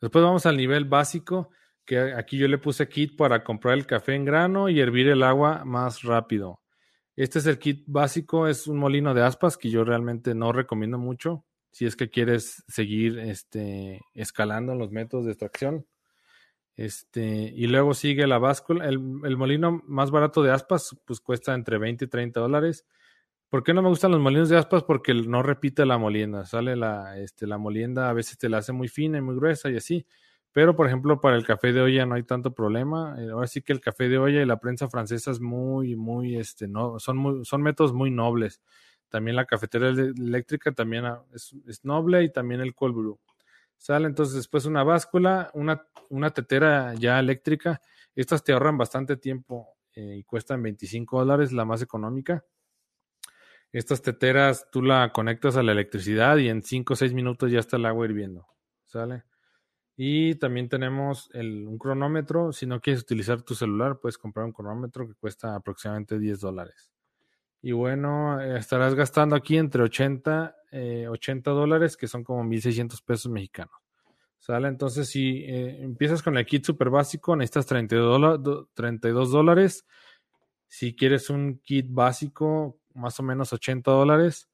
Después vamos al nivel básico, que aquí yo le puse kit para comprar el café en grano y hervir el agua más rápido. Este es el kit básico, es un molino de aspas que yo realmente no recomiendo mucho si es que quieres seguir este, escalando los métodos de extracción. Este, y luego sigue la báscula. El, el, molino más barato de aspas, pues cuesta entre 20 y 30 dólares. ¿Por qué no me gustan los molinos de aspas? Porque no repite la molienda. Sale la, este, la molienda, a veces te la hace muy fina y muy gruesa y así. Pero, por ejemplo, para el café de olla no hay tanto problema. Eh, ahora sí que el café de olla y la prensa francesa es muy, muy, este, no, son, muy, son métodos muy nobles. También la cafetera eléctrica también es, es noble y también el cold brew. Sale entonces después una báscula, una, una tetera ya eléctrica. Estas te ahorran bastante tiempo eh, y cuestan 25 dólares, la más económica. Estas teteras tú la conectas a la electricidad y en 5 o 6 minutos ya está el agua hirviendo. ¿Sale? Y también tenemos el, un cronómetro. Si no quieres utilizar tu celular, puedes comprar un cronómetro que cuesta aproximadamente 10 dólares. Y bueno, eh, estarás gastando aquí entre 80, eh, 80 dólares, que son como 1.600 pesos mexicanos. ¿Sale? Entonces, si eh, empiezas con el kit super básico, necesitas 32, 32 dólares. Si quieres un kit básico, más o menos 80 dólares.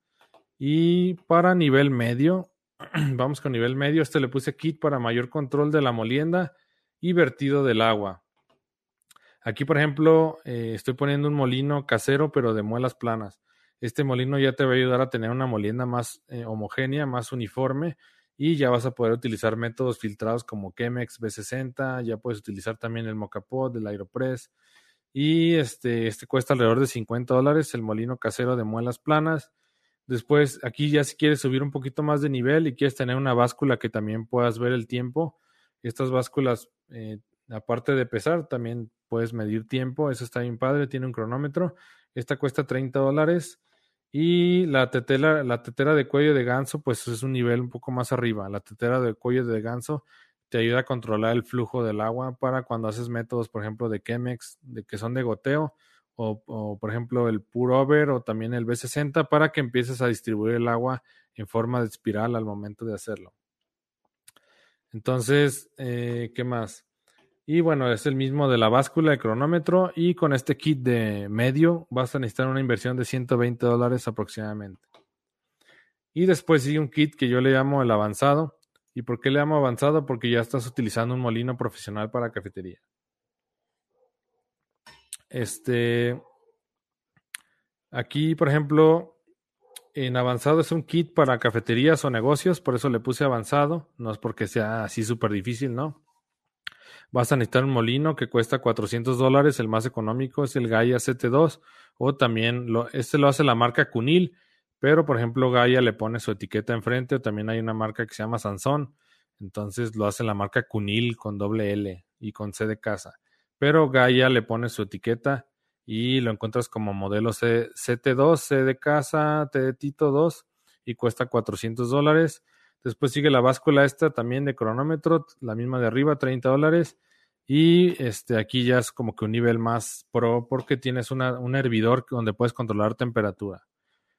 Y para nivel medio, vamos con nivel medio, este le puse kit para mayor control de la molienda y vertido del agua. Aquí, por ejemplo, eh, estoy poniendo un molino casero, pero de muelas planas. Este molino ya te va a ayudar a tener una molienda más eh, homogénea, más uniforme, y ya vas a poder utilizar métodos filtrados como Chemex B60, ya puedes utilizar también el Mocapod, el Aeropress, y este, este cuesta alrededor de 50 dólares, el molino casero de muelas planas. Después, aquí ya si quieres subir un poquito más de nivel y quieres tener una báscula que también puedas ver el tiempo, estas básculas, eh, aparte de pesar, también puedes medir tiempo, eso está bien padre, tiene un cronómetro. Esta cuesta 30 dólares. Y la tetera, la tetera de cuello de ganso, pues es un nivel un poco más arriba. La tetera de cuello de ganso te ayuda a controlar el flujo del agua para cuando haces métodos, por ejemplo, de Chemex, de que son de goteo, o, por ejemplo el Pour Over o también el B60, para que empieces a distribuir el agua en forma de espiral al momento de hacerlo. Entonces, eh, ¿qué más? Y bueno, es el mismo de la báscula, el cronómetro. Y con este kit de medio vas a necesitar una inversión de 120 dólares aproximadamente. Y después sigue un kit que yo le llamo el avanzado. ¿Y por qué le llamo avanzado? Porque ya estás utilizando un molino profesional para cafetería. Este. Aquí, por ejemplo, en avanzado es un kit para cafeterías o negocios, por eso le puse avanzado. No es porque sea así súper difícil, ¿no? vas a necesitar un molino que cuesta 400 dólares, el más económico es el Gaia CT2 o también lo, este lo hace la marca Cunil, pero por ejemplo Gaia le pone su etiqueta enfrente o también hay una marca que se llama Sansón, entonces lo hace la marca Cunil con doble L y con C de casa, pero Gaia le pone su etiqueta y lo encuentras como modelo C, CT2, C de casa, T de Tito 2 y cuesta 400 dólares. Después sigue la báscula esta también de cronómetro, la misma de arriba, 30 dólares. Y este, aquí ya es como que un nivel más pro porque tienes un hervidor donde puedes controlar temperatura.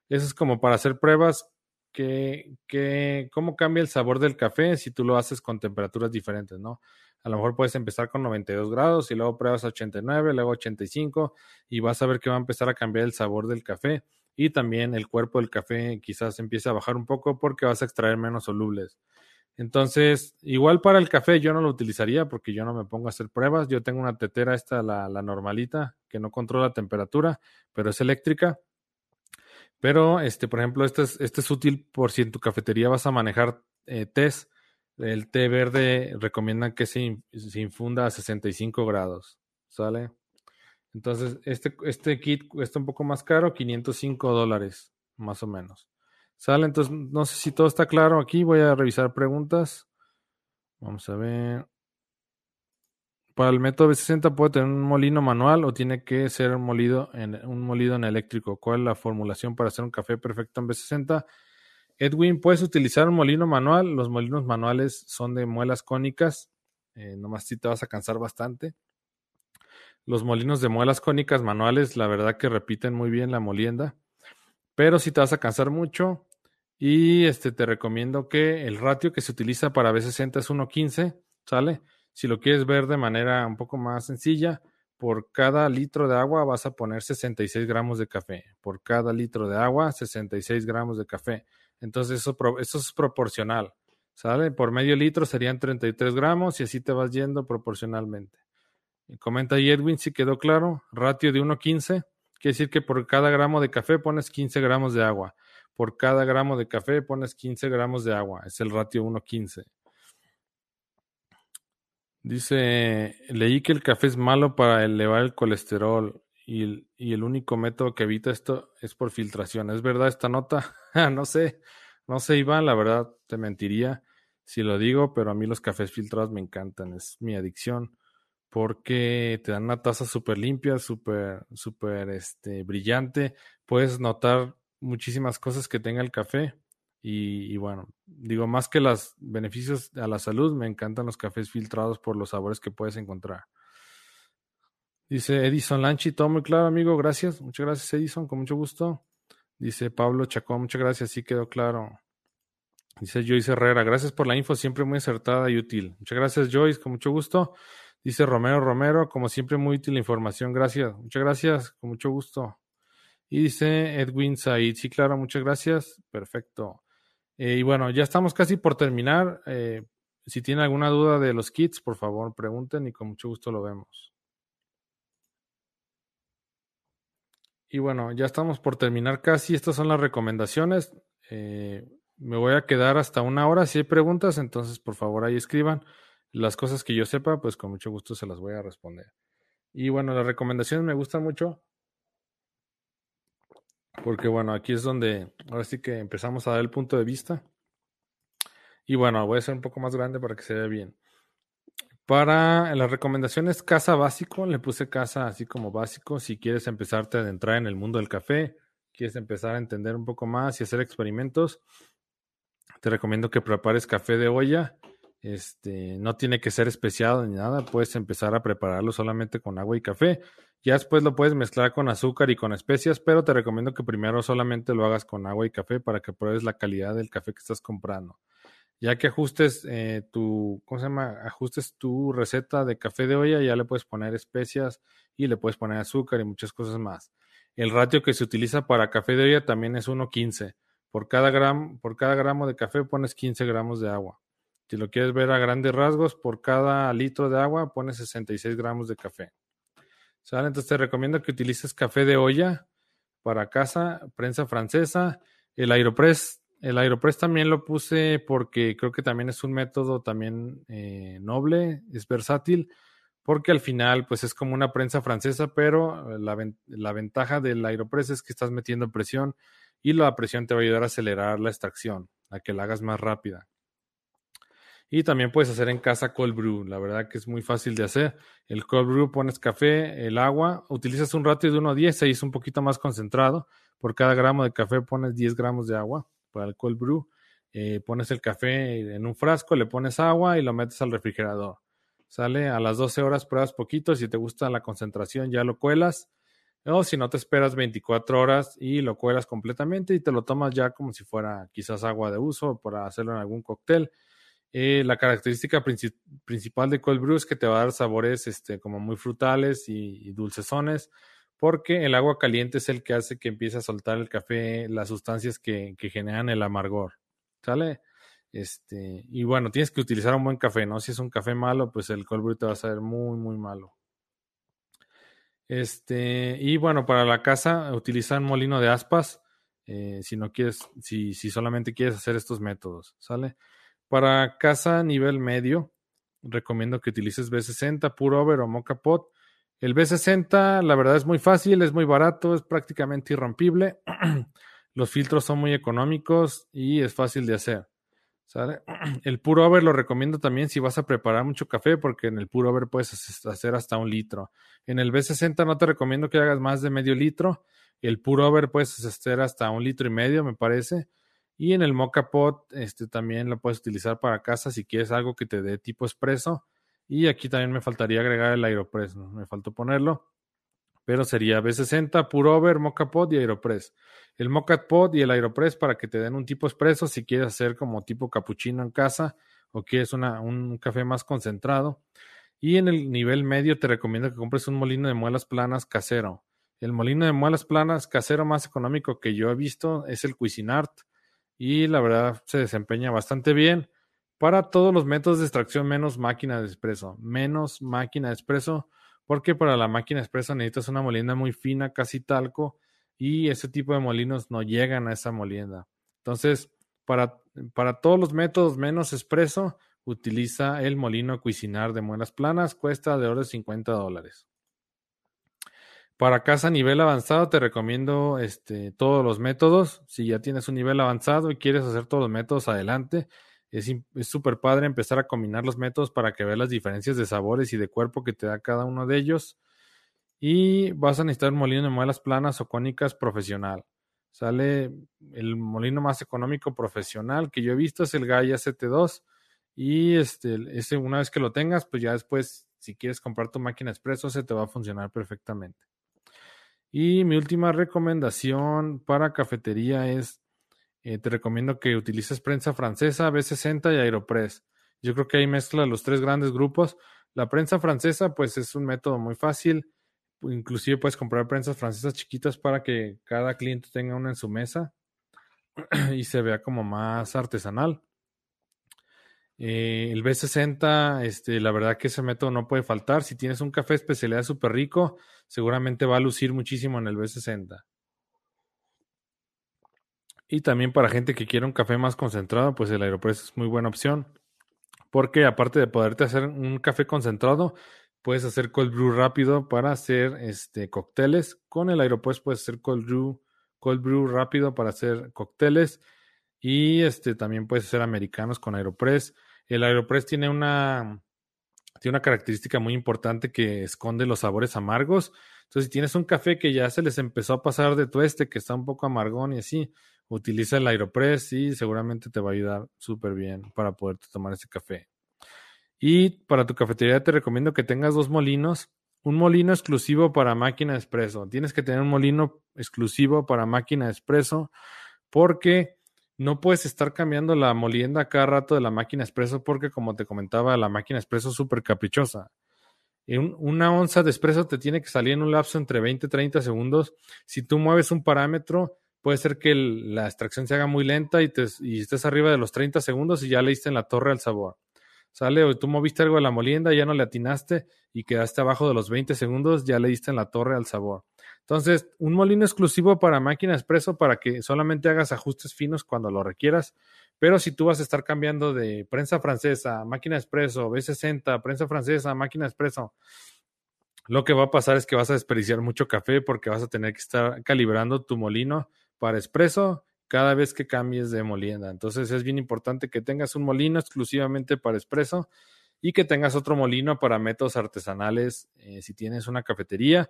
Eso es como para hacer pruebas que, que, cómo cambia el sabor del café si tú lo haces con temperaturas diferentes, ¿no? A lo mejor puedes empezar con 92 grados y luego pruebas a 89, luego 85 y vas a ver que va a empezar a cambiar el sabor del café y también el cuerpo del café quizás empiece a bajar un poco porque vas a extraer menos solubles. Entonces, igual para el café yo no lo utilizaría porque yo no me pongo a hacer pruebas. Yo tengo una tetera, esta, la, la normalita, que no controla temperatura, pero es eléctrica. Pero, este, por ejemplo, este es, este es útil por si en tu cafetería vas a manejar eh, el té verde recomiendan que se, se, infunda a 65 grados, ¿sale? Entonces, este, este kit cuesta un poco más caro, 505 dólares, más o menos. ¿Sale? Entonces, no sé si todo está claro aquí. Voy a revisar preguntas. Vamos a ver. Para el método B60 puede tener un molino manual o tiene que ser molido en, un molido en eléctrico. ¿Cuál es la formulación para hacer un café perfecto en B60? Edwin, puedes utilizar un molino manual. Los molinos manuales son de muelas cónicas. Eh, nomás si te vas a cansar bastante. Los molinos de muelas cónicas manuales, la verdad que repiten muy bien la molienda. Pero si te vas a cansar mucho. Y este te recomiendo que el ratio que se utiliza para B60 es 1.15, ¿sale? Si lo quieres ver de manera un poco más sencilla, por cada litro de agua vas a poner 66 gramos de café. Por cada litro de agua, 66 gramos de café. Entonces eso, es proporcional. ¿Sale? Por medio litro serían 33 gramos y así te vas yendo proporcionalmente. Y comenta Edwin si quedó claro. Ratio de 1.15. Quiere decir que por cada gramo de café pones 15 gramos de agua. Por cada gramo de café pones 15 gramos de agua. Es el ratio 1.15. Dice, leí que el café es malo para elevar el colesterol y el, único método que evita esto es por filtración. ¿Es verdad esta nota? no sé, no sé, Iván, la verdad te mentiría si lo digo, pero a mí los cafés filtrados me encantan, es mi adicción, porque te dan una taza súper limpia, súper, súper este, brillante, puedes notar muchísimas cosas que tenga el café. Y, bueno, digo, más que los beneficios a la salud, me encantan los cafés filtrados por los sabores que puedes encontrar. Dice Edison Lanchi, todo muy claro, amigo, gracias. Muchas gracias, Edison, con mucho gusto. Dice Pablo Chacón, muchas gracias, sí quedó claro. Dice Joyce Herrera, gracias por la info, siempre muy acertada y útil. Muchas gracias, Joyce, con mucho gusto. Dice Romero Romero, como siempre, muy útil la información, gracias. Muchas gracias, con mucho gusto. Y dice Edwin Said, sí, claro, muchas gracias. Perfecto. Eh, y bueno, ya estamos casi por terminar. Eh, si tienen alguna duda de los kits, por favor, pregunten y con mucho gusto lo vemos. Y bueno, ya estamos por terminar casi. Estas son las recomendaciones. Eh, me voy a quedar hasta una hora. Si hay preguntas, entonces por favor ahí escriban. Las cosas que yo sepa, pues con mucho gusto se las voy a responder. Y bueno, las recomendaciones me gustan mucho. Porque bueno, aquí es donde ahora sí que empezamos a dar el punto de vista. Y bueno, voy a ser un poco más grande para que se vea bien. Para las recomendaciones casa básico, le puse casa así como básico. Si quieres empezarte a adentrar en el mundo del café, quieres empezar a entender un poco más y hacer experimentos, te recomiendo que prepares café de olla. Este, no tiene que ser especiado ni nada, puedes empezar a prepararlo solamente con agua y café. Ya después lo puedes mezclar con azúcar y con especias, pero te recomiendo que primero solamente lo hagas con agua y café para que pruebes la calidad del café que estás comprando ya que ajustes eh, tu, ¿cómo se llama? Ajustes tu receta de café de olla, ya le puedes poner especias y le puedes poner azúcar y muchas cosas más. El ratio que se utiliza para café de olla también es 1.15. Por cada, por cada gramo de café pones 15 gramos de agua. Si lo quieres ver a grandes rasgos, por cada litro de agua pones 66 gramos de café. Entonces te recomiendo que utilices café de olla para casa, prensa francesa. El Aeropress el Aeropress también lo puse porque creo que también es un método también eh, noble, es versátil, porque al final pues es como una prensa francesa, pero la, la, ventaja del Aeropress es que estás metiendo presión y la presión te va a ayudar a acelerar la extracción, a que la hagas más rápida. Y también puedes hacer en casa cold brew. La verdad que es muy fácil de hacer. El cold brew pones café, el agua, utilizas un ratio de 1 a 10, ahí es un poquito más concentrado. Por cada gramo de café pones 10 gramos de agua para el cold brew. Eh, pones el café en un frasco, le pones agua y lo metes al refrigerador. Sale a las 12 horas, pruebas poquito. Si te gusta la concentración, ya lo cuelas. O si no, te esperas 24 horas y lo cuelas completamente y te lo tomas ya como si fuera quizás agua de uso para hacerlo en algún cóctel eh, la característica principal de cold brew es que te va a dar sabores este, como muy frutales y, dulcesones, porque el agua caliente es el que hace que empiece a soltar el café las sustancias que, generan el amargor. ¿Sale? Este, y bueno, tienes que utilizar un buen café, ¿no? Si es un café malo, pues el cold brew te va a saber muy, muy malo. Este, y bueno, para la casa, utiliza un molino de aspas. Eh, si no quieres, si, si solamente quieres hacer estos métodos, ¿sale? Para casa nivel medio, recomiendo que utilices B60, Over o Mocha Pot. El B60, la verdad, es muy fácil, es muy barato, es prácticamente irrompible. Los filtros son muy económicos y es fácil de hacer. El Puro Over lo recomiendo también si vas a preparar mucho café, porque en el Puro Over puedes hacer hasta un litro. En el B60 no te recomiendo que hagas más de medio litro. El Puro Over puedes hacer hasta un litro y medio, me parece. Y en el Mocha Pot este, también lo puedes utilizar para casa si quieres algo que te dé tipo expreso. Y aquí también me faltaría agregar el Aeropress, me faltó ponerlo. Pero sería B60, Puro Over, Mocha Pot y Aeropress. El Mocha Pot y el Aeropress para que te den un tipo expreso si quieres hacer como tipo capuchino en casa o quieres una, un café más concentrado. Y en el nivel medio te recomiendo que compres un molino de muelas planas casero. El molino de muelas planas casero más económico que yo he visto es el Cuisinart y la verdad se desempeña bastante bien para todos los métodos de extracción menos máquina de expreso, menos máquina de expreso, porque para la máquina de expreso necesitas una molienda muy fina, casi talco, y ese tipo de molinos no llegan a esa molienda. Entonces, para, para todos los métodos menos expreso, utiliza el molino Cuisinar de muelas planas, cuesta de oro 50 dólares. Para casa nivel avanzado te recomiendo este, todos los métodos. Si ya tienes un nivel avanzado y quieres hacer todos los métodos, adelante. Es súper padre empezar a combinar los métodos para que veas las diferencias de sabores y de cuerpo que te da cada uno de ellos. Y vas a necesitar un molino de muelas planas o cónicas profesional. Sale el molino más económico profesional que yo he visto es el Gaia CT2. Y este, ese, una vez que lo tengas, pues ya después, si quieres comprar tu máquina expreso, se te va a funcionar perfectamente. Y mi última recomendación para cafetería es, eh, te recomiendo que utilices prensa francesa, B60 y Aeropress. Yo creo que ahí mezcla los tres grandes grupos. La prensa francesa, pues es un método muy fácil. Inclusive puedes comprar prensas francesas chiquitas para que cada cliente tenga una en su mesa y se vea como más artesanal. Eh, el B60, este, la verdad que ese método no puede faltar. Si tienes un café especialidad súper rico, seguramente va a lucir muchísimo en el B60. Y también para gente que quiere un café más concentrado, pues el Aeropress es muy buena opción. Porque aparte de poderte hacer un café concentrado, puedes hacer cold brew rápido para hacer este, cócteles. Con el Aeropress puedes hacer cold brew, cold brew rápido para hacer cócteles. Y este, también puedes hacer americanos con Aeropress. El Aeropress tiene una, tiene una característica muy importante que esconde los sabores amargos. Entonces, si tienes un café que ya se les empezó a pasar de tueste, que está un poco amargón y así, utiliza el Aeropress y seguramente te va a ayudar súper bien para poder tomar ese café. Y para tu cafetería te recomiendo que tengas dos molinos. Un molino exclusivo para máquina de espresso. Tienes que tener un molino exclusivo para máquina de espresso porque no puedes estar cambiando la molienda cada rato de la máquina expreso porque, como te comentaba, la máquina expreso es súper caprichosa. una onza de expreso te tiene que salir en un lapso entre 20 y 30 segundos. Si tú mueves un parámetro, puede ser que la extracción se haga muy lenta y, estés arriba de los 30 segundos y ya le diste en la torre al sabor. Sale, o tú moviste algo de la molienda, ya no le atinaste y quedaste abajo de los 20 segundos, ya le diste en la torre al sabor. Entonces, un molino exclusivo para máquina expreso para que solamente hagas ajustes finos cuando lo requieras. Pero si tú vas a estar cambiando de prensa francesa, máquina expreso, B60, prensa francesa, máquina expreso, lo que va a pasar es que vas a desperdiciar mucho café porque vas a tener que estar calibrando tu molino para expreso cada vez que cambies de molienda. Entonces es bien importante que tengas un molino exclusivamente para espresso y que tengas otro molino para métodos artesanales eh, si tienes una cafetería.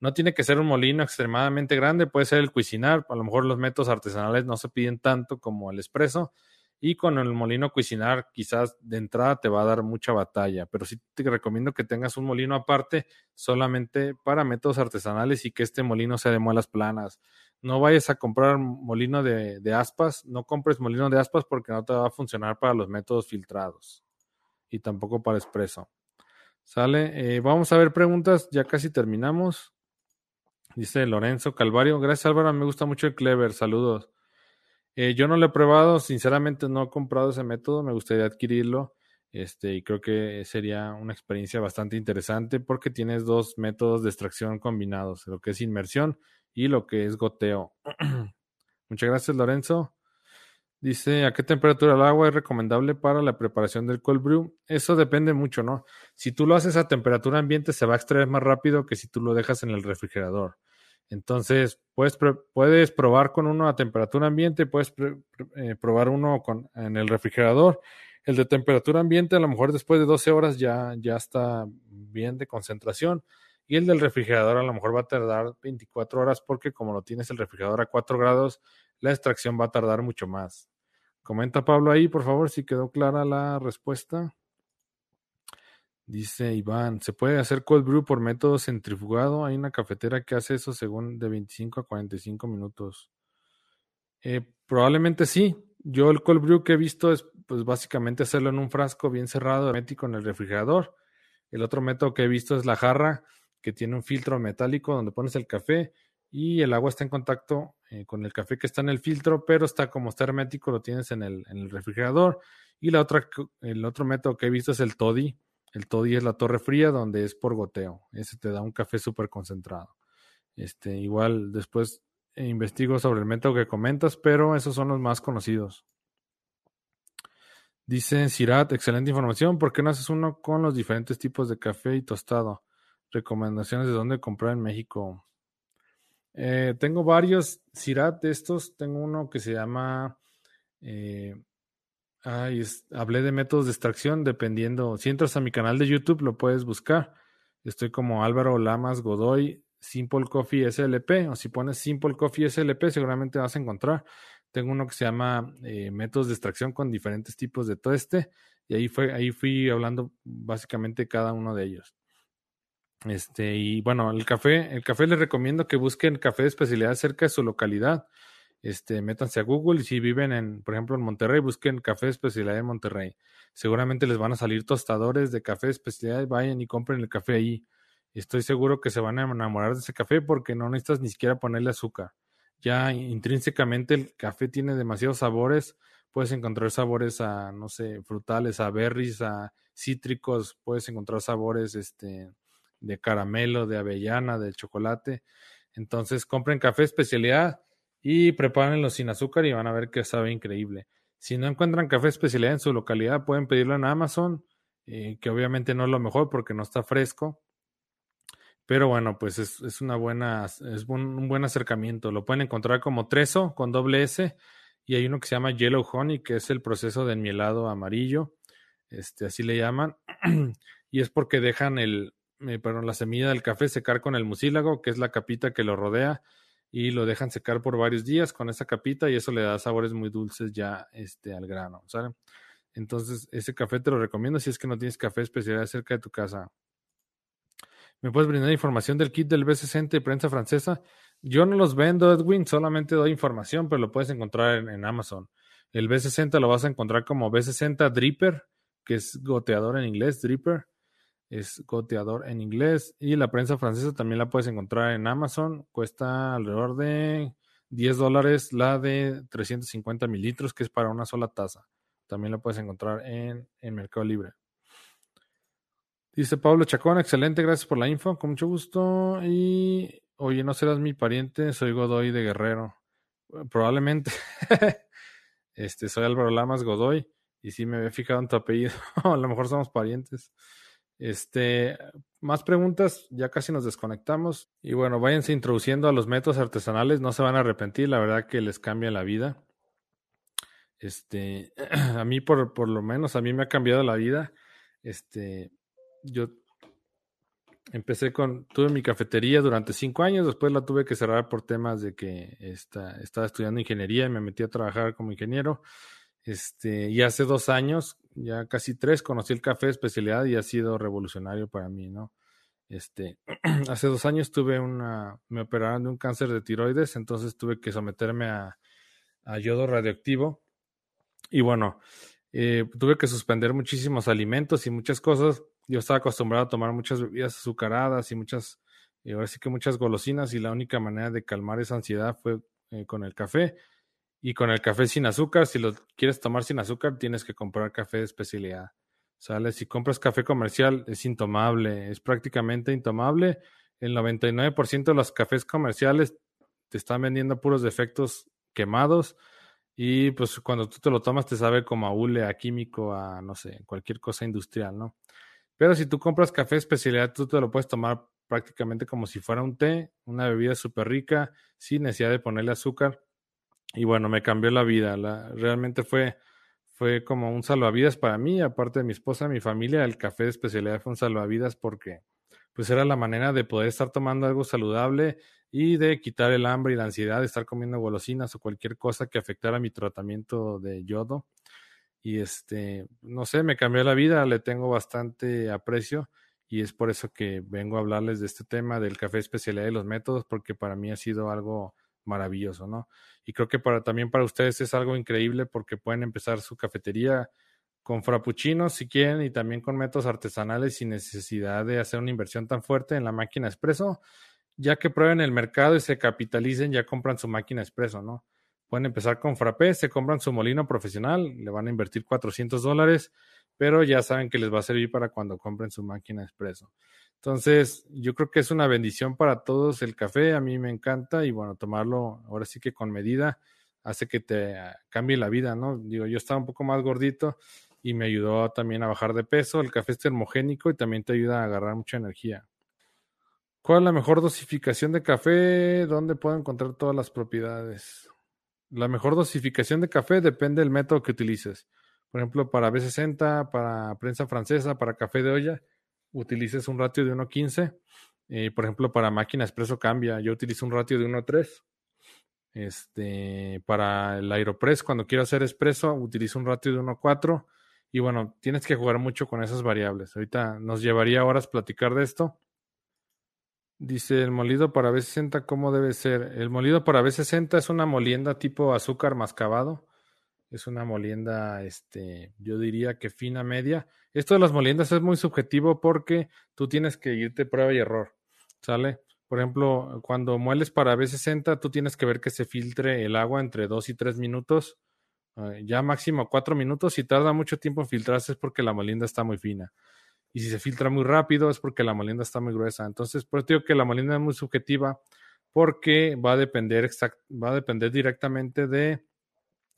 No tiene que ser un molino extremadamente grande, puede ser el Cuisinar. A lo mejor los métodos artesanales no se piden tanto como el espresso. Y con el molino Cuisinar, quizás de entrada te va a dar mucha batalla. Pero sí te recomiendo que tengas un molino aparte solamente para métodos artesanales y que este molino sea de muelas planas. No vayas a comprar molino de, aspas, no compres molino de aspas porque no te va a funcionar para los métodos filtrados y tampoco para espresso. Sale, eh, vamos a ver preguntas, ya casi terminamos. Dice Lorenzo Calvario, gracias Álvaro, me gusta mucho el Clever, saludos. Eh, yo no lo he probado, sinceramente no he comprado ese método, me gustaría adquirirlo. Este, y creo que sería una experiencia bastante interesante porque tienes dos métodos de extracción combinados, lo que es inmersión y lo que es goteo. Muchas gracias, Lorenzo. Dice, ¿a qué temperatura el agua es recomendable para la preparación del cold brew? Eso depende mucho, ¿no? Si tú lo haces a temperatura ambiente, se va a extraer más rápido que si tú lo dejas en el refrigerador. Entonces, puedes, puedes probar con uno a temperatura ambiente, puedes eh, probar uno con, en el refrigerador. El de temperatura ambiente, a lo mejor después de 12 horas ya, ya está bien de concentración. Y el del refrigerador a lo mejor va a tardar 24 horas porque como lo tienes el refrigerador a 4 grados, la extracción va a tardar mucho más. Comenta Pablo ahí, por favor, si quedó clara la respuesta. Dice Iván, ¿se puede hacer cold brew por método centrifugado? Hay una cafetera que hace eso según de 25 a 45 minutos. Eh, probablemente sí. Yo el cold brew que he visto es pues básicamente hacerlo en un frasco bien cerrado, hermético en el refrigerador. El otro método que he visto es la jarra que tiene un filtro metálico donde pones el café y el agua está en contacto eh, con el café que está en el filtro, pero está como está hermético, lo tienes en el, refrigerador. Y la otra, el otro método que he visto es el toddy. El toddy es la torre fría donde es por goteo. Ese te da un café súper concentrado. Este, igual después investigo sobre el método que comentas, pero esos son los más conocidos. Dice Sirat, excelente información. ¿Por qué no haces uno con los diferentes tipos de café y tostado? Recomendaciones de dónde comprar en México. Eh, tengo varios Sirat de estos. Tengo uno que se llama. Eh, hablé de métodos de extracción dependiendo. Si entras a mi canal de YouTube, lo puedes buscar. Estoy como Álvaro Lamas Godoy, Simple Coffee SLP. O si pones Simple Coffee SLP, seguramente vas a encontrar. Tengo uno que se llama eh, métodos de extracción con diferentes tipos de este Y ahí, fue, ahí fui hablando básicamente cada uno de ellos. Este, y bueno, el café, el café les recomiendo que busquen café de especialidad cerca de su localidad. Este, métanse a Google y si viven en, por ejemplo, en Monterrey, busquen café de especialidad en Monterrey. Seguramente les van a salir tostadores de café de especialidad, vayan y compren el café ahí. Estoy seguro que se van a enamorar de ese café porque no necesitas ni siquiera ponerle azúcar. Ya intrínsecamente el café tiene demasiados sabores. Puedes encontrar sabores a, no sé, frutales, a berries, a cítricos, puedes encontrar sabores, este, de caramelo, de avellana, de chocolate. Entonces compren café especialidad y prepárenlo sin azúcar y van a ver que sabe increíble. Si no encuentran café especialidad en su localidad, pueden pedirlo en Amazon, eh, que obviamente no es lo mejor porque no está fresco. Pero bueno, pues es, una buena, es un, buen acercamiento. Lo pueden encontrar como Treso con doble S y hay uno que se llama Yellow Honey, que es el proceso de enmielado amarillo. Este, así le llaman. y es porque dejan el, eh, perdón, la semilla del café secar con el mucílago, que es la capita que lo rodea, y lo dejan secar por varios días con esa capita y eso le da sabores muy dulces ya este, al grano, ¿saben? Entonces, ese café te lo recomiendo si es que no tienes café especial cerca de tu casa. ¿Me puedes brindar información del kit del B60 y prensa francesa? Yo no los vendo, Edwin, solamente doy información, pero lo puedes encontrar en, en Amazon. El B60 lo vas a encontrar como B60 Dripper, que es goteador en inglés, Dripper es goteador en inglés. Y la prensa francesa también la puedes encontrar en Amazon. Cuesta alrededor de 10 dólares la de 350 mililitros, que es para una sola taza. También la puedes encontrar en, en Mercado Libre. Dice Pablo Chacón, excelente, gracias por la info, con mucho gusto. Y oye, no serás mi pariente, soy Godoy de Guerrero. Probablemente. este, soy Álvaro Lamas Godoy. Y sí me había fijado en tu apellido. a lo mejor somos parientes. Este, más preguntas, ya casi nos desconectamos. Y bueno, váyanse introduciendo a los métodos artesanales, no se van a arrepentir, la verdad que les cambia la vida. Este, a mí por, por lo menos, a mí me ha cambiado la vida. Este, yo empecé con, tuve mi cafetería durante cinco años, después la tuve que cerrar por temas de que estaba estudiando ingeniería y me metí a trabajar como ingeniero. Este, y hace dos años, ya casi tres, conocí el café especialidad y ha sido revolucionario para mí, ¿no? Este, hace dos años tuve una, me operaron de un cáncer de tiroides, entonces tuve que someterme a, yodo radioactivo. Y bueno, eh, tuve que suspender muchísimos alimentos y muchas cosas. Yo estaba acostumbrado a tomar muchas bebidas azucaradas y muchas, y ahora sí que muchas golosinas y la única manera de calmar esa ansiedad fue eh, con el café y con el café sin azúcar. Si lo quieres tomar sin azúcar, tienes que comprar café de especialidad. ¿Sale? Si compras café comercial, es intomable, es prácticamente intomable. El 99% de los cafés comerciales te están vendiendo puros defectos quemados y pues cuando tú te lo tomas te sabe como a hule, a químico, a no sé, cualquier cosa industrial, ¿no? Pero si tú compras café especialidad, tú te lo puedes tomar prácticamente como si fuera un té, una bebida súper rica, sin necesidad de ponerle azúcar. Y bueno, me cambió la vida. La, realmente fue, fue como un salvavidas para mí, aparte de mi esposa, mi familia, el café de especialidad fue un salvavidas porque pues era la manera de poder estar tomando algo saludable y de quitar el hambre y la ansiedad de estar comiendo golosinas o cualquier cosa que afectara mi tratamiento de yodo. Y este, no sé, me cambió la vida, le tengo bastante aprecio y es por eso que vengo a hablarles de este tema del café especialidad y los métodos, porque para mí ha sido algo maravilloso, ¿no? Y creo que para también para ustedes es algo increíble porque pueden empezar su cafetería con frappuccinos si quieren y también con métodos artesanales sin necesidad de hacer una inversión tan fuerte en la máquina expreso. Ya que prueben el mercado y se capitalicen, ya compran su máquina expreso, ¿no? Pueden empezar con frappé, se compran su molino profesional, le van a invertir 400 dólares, pero ya saben que les va a servir para cuando compren su máquina expreso. Entonces, yo creo que es una bendición para todos el café, a mí me encanta y bueno, tomarlo ahora sí que con medida hace que te cambie la vida, ¿no? Digo, yo estaba un poco más gordito y me ayudó también a bajar de peso. El café es termogénico y también te ayuda a agarrar mucha energía. ¿Cuál es la mejor dosificación de café? ¿Dónde puedo encontrar todas las propiedades? La mejor dosificación de café depende del método que utilices. Por ejemplo, para B60, para prensa francesa, para café de olla, utilices un ratio de 1.15. Eh, por ejemplo, para máquina expreso cambia. Yo utilizo un ratio de 1.3. Este, para el Aeropress, cuando quiero hacer expreso, utilizo un ratio de 1.4. Y bueno, tienes que jugar mucho con esas variables. Ahorita nos llevaría horas platicar de esto. Dice el molido para B60, ¿cómo debe ser? El molido para B60 es una molienda tipo azúcar mascabado. Es una molienda, este, yo diría que fina media. Esto de las moliendas es muy subjetivo porque tú tienes que irte prueba y error. ¿Sale? Por ejemplo, cuando mueles para B60, tú tienes que ver que se filtre el agua entre 2 y 3 minutos eh, ya máximo cuatro minutos. Si tarda mucho tiempo en filtrarse es porque la molienda está muy fina. Y si se filtra muy rápido es porque la molienda está muy gruesa. Entonces, por eso digo que la molienda es muy subjetiva porque va a depender, va a depender directamente de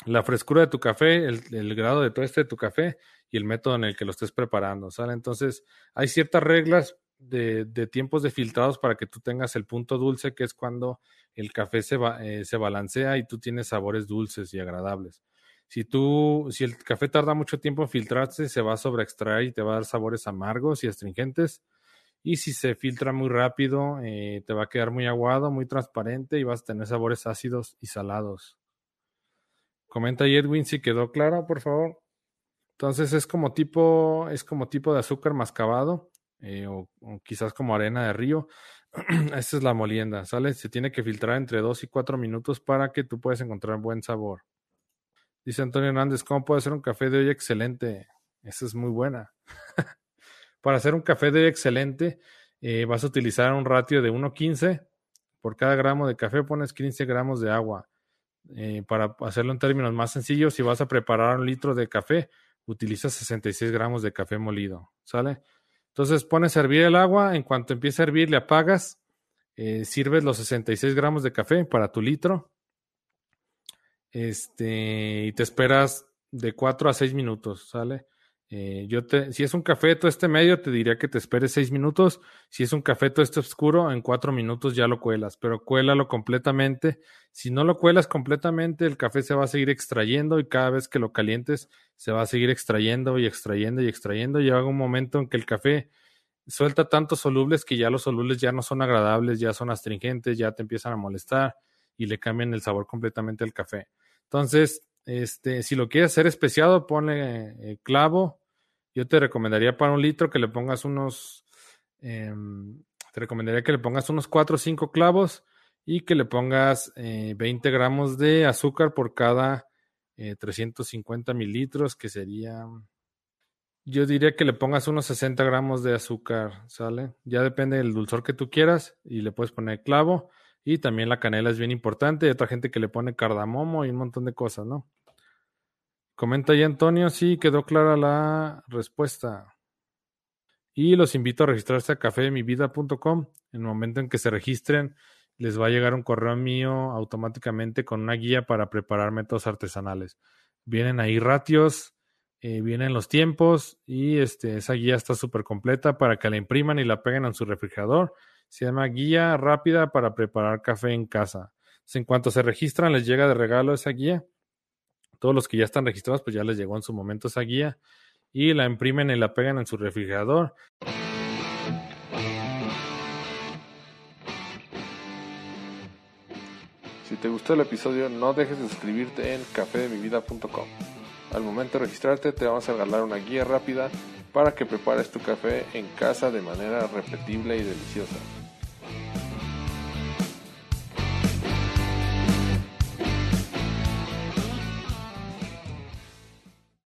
la frescura de tu café, el, grado de tueste de tu café y el método en el que lo estés preparando. Entonces, hay ciertas reglas de, tiempos de filtrados para que tú tengas el punto dulce, que es cuando el café se, eh, se balancea y tú tienes sabores dulces y agradables. Si tú, si el café tarda mucho tiempo en filtrarse, se va a sobreextraer y te va a dar sabores amargos y astringentes. Y si se filtra muy rápido, eh, te va a quedar muy aguado, muy transparente y vas a tener sabores ácidos y salados. Comenta Edwin si quedó claro, por favor. Entonces es como tipo, es como tipo de azúcar mascabado eh, o, quizás como arena de río. Esta es la molienda, ¿sale? Se tiene que filtrar entre 2 y 4 minutos para que tú puedas encontrar buen sabor. Dice Antonio Hernández, ¿cómo puedo hacer un café de hoy excelente? Esa es muy buena. Para hacer un café de hoy excelente, eh, vas a utilizar un ratio de 1.15. Por cada gramo de café pones 15 gramos de agua. Eh, para hacerlo en términos más sencillos, si vas a preparar un litro de café, utilizas 66 gramos de café molido. ¿Sale? Entonces pones a hervir el agua, en cuanto empiece a hervir le apagas, eh, sirves los 66 gramos de café para tu litro este, y te esperas de 4 a 6 minutos, ¿sale? Eh, yo te, si es un café todo este medio, te diría que te esperes seis minutos. Si es un café todo este oscuro, en cuatro minutos ya lo cuelas, pero cuélalo completamente. Si no lo cuelas completamente, el café se va a seguir extrayendo y cada vez que lo calientes, se va a seguir extrayendo y extrayendo y extrayendo. Llega un momento en que el café suelta tantos solubles que ya los solubles ya no son agradables, ya son astringentes, ya te empiezan a molestar y le cambian el sabor completamente al café. Entonces, este, si lo quieres hacer especiado, ponle eh, clavo. Yo te recomendaría para un litro que le pongas unos, em, te recomendaría que le pongas unos 4 o 5 clavos y que le pongas 20 eh, gramos de azúcar por cada 350 eh, mililitros, que sería, yo diría que le pongas unos 60 gramos de azúcar, ¿sale? Ya depende del dulzor que tú quieras y le puedes poner clavo. Y también la canela es bien importante. Hay otra gente que le pone cardamomo y un montón de cosas, ¿no? Comenta ahí Antonio, sí, quedó clara la respuesta. Y los invito a registrarse a cafemivida.com. En el momento en que se registren, les va a llegar un correo mío automáticamente con una guía para preparar métodos artesanales. Vienen ahí ratios, eh, vienen los tiempos y este, esa guía está súper completa para que la impriman y la peguen en su refrigerador se llama Guía Rápida para Preparar Café en Casa. en cuanto se registran, les llega de regalo esa guía. Todos los que ya están registrados, pues ya les llegó en su momento esa guía. Y la imprimen y la pegan en su refrigerador. Si te gustó el episodio, no dejes de suscribirte en cafedemivida.com. Al momento de registrarte, te vamos a regalar una guía rápida para que prepares tu café en casa de manera repetible y deliciosa.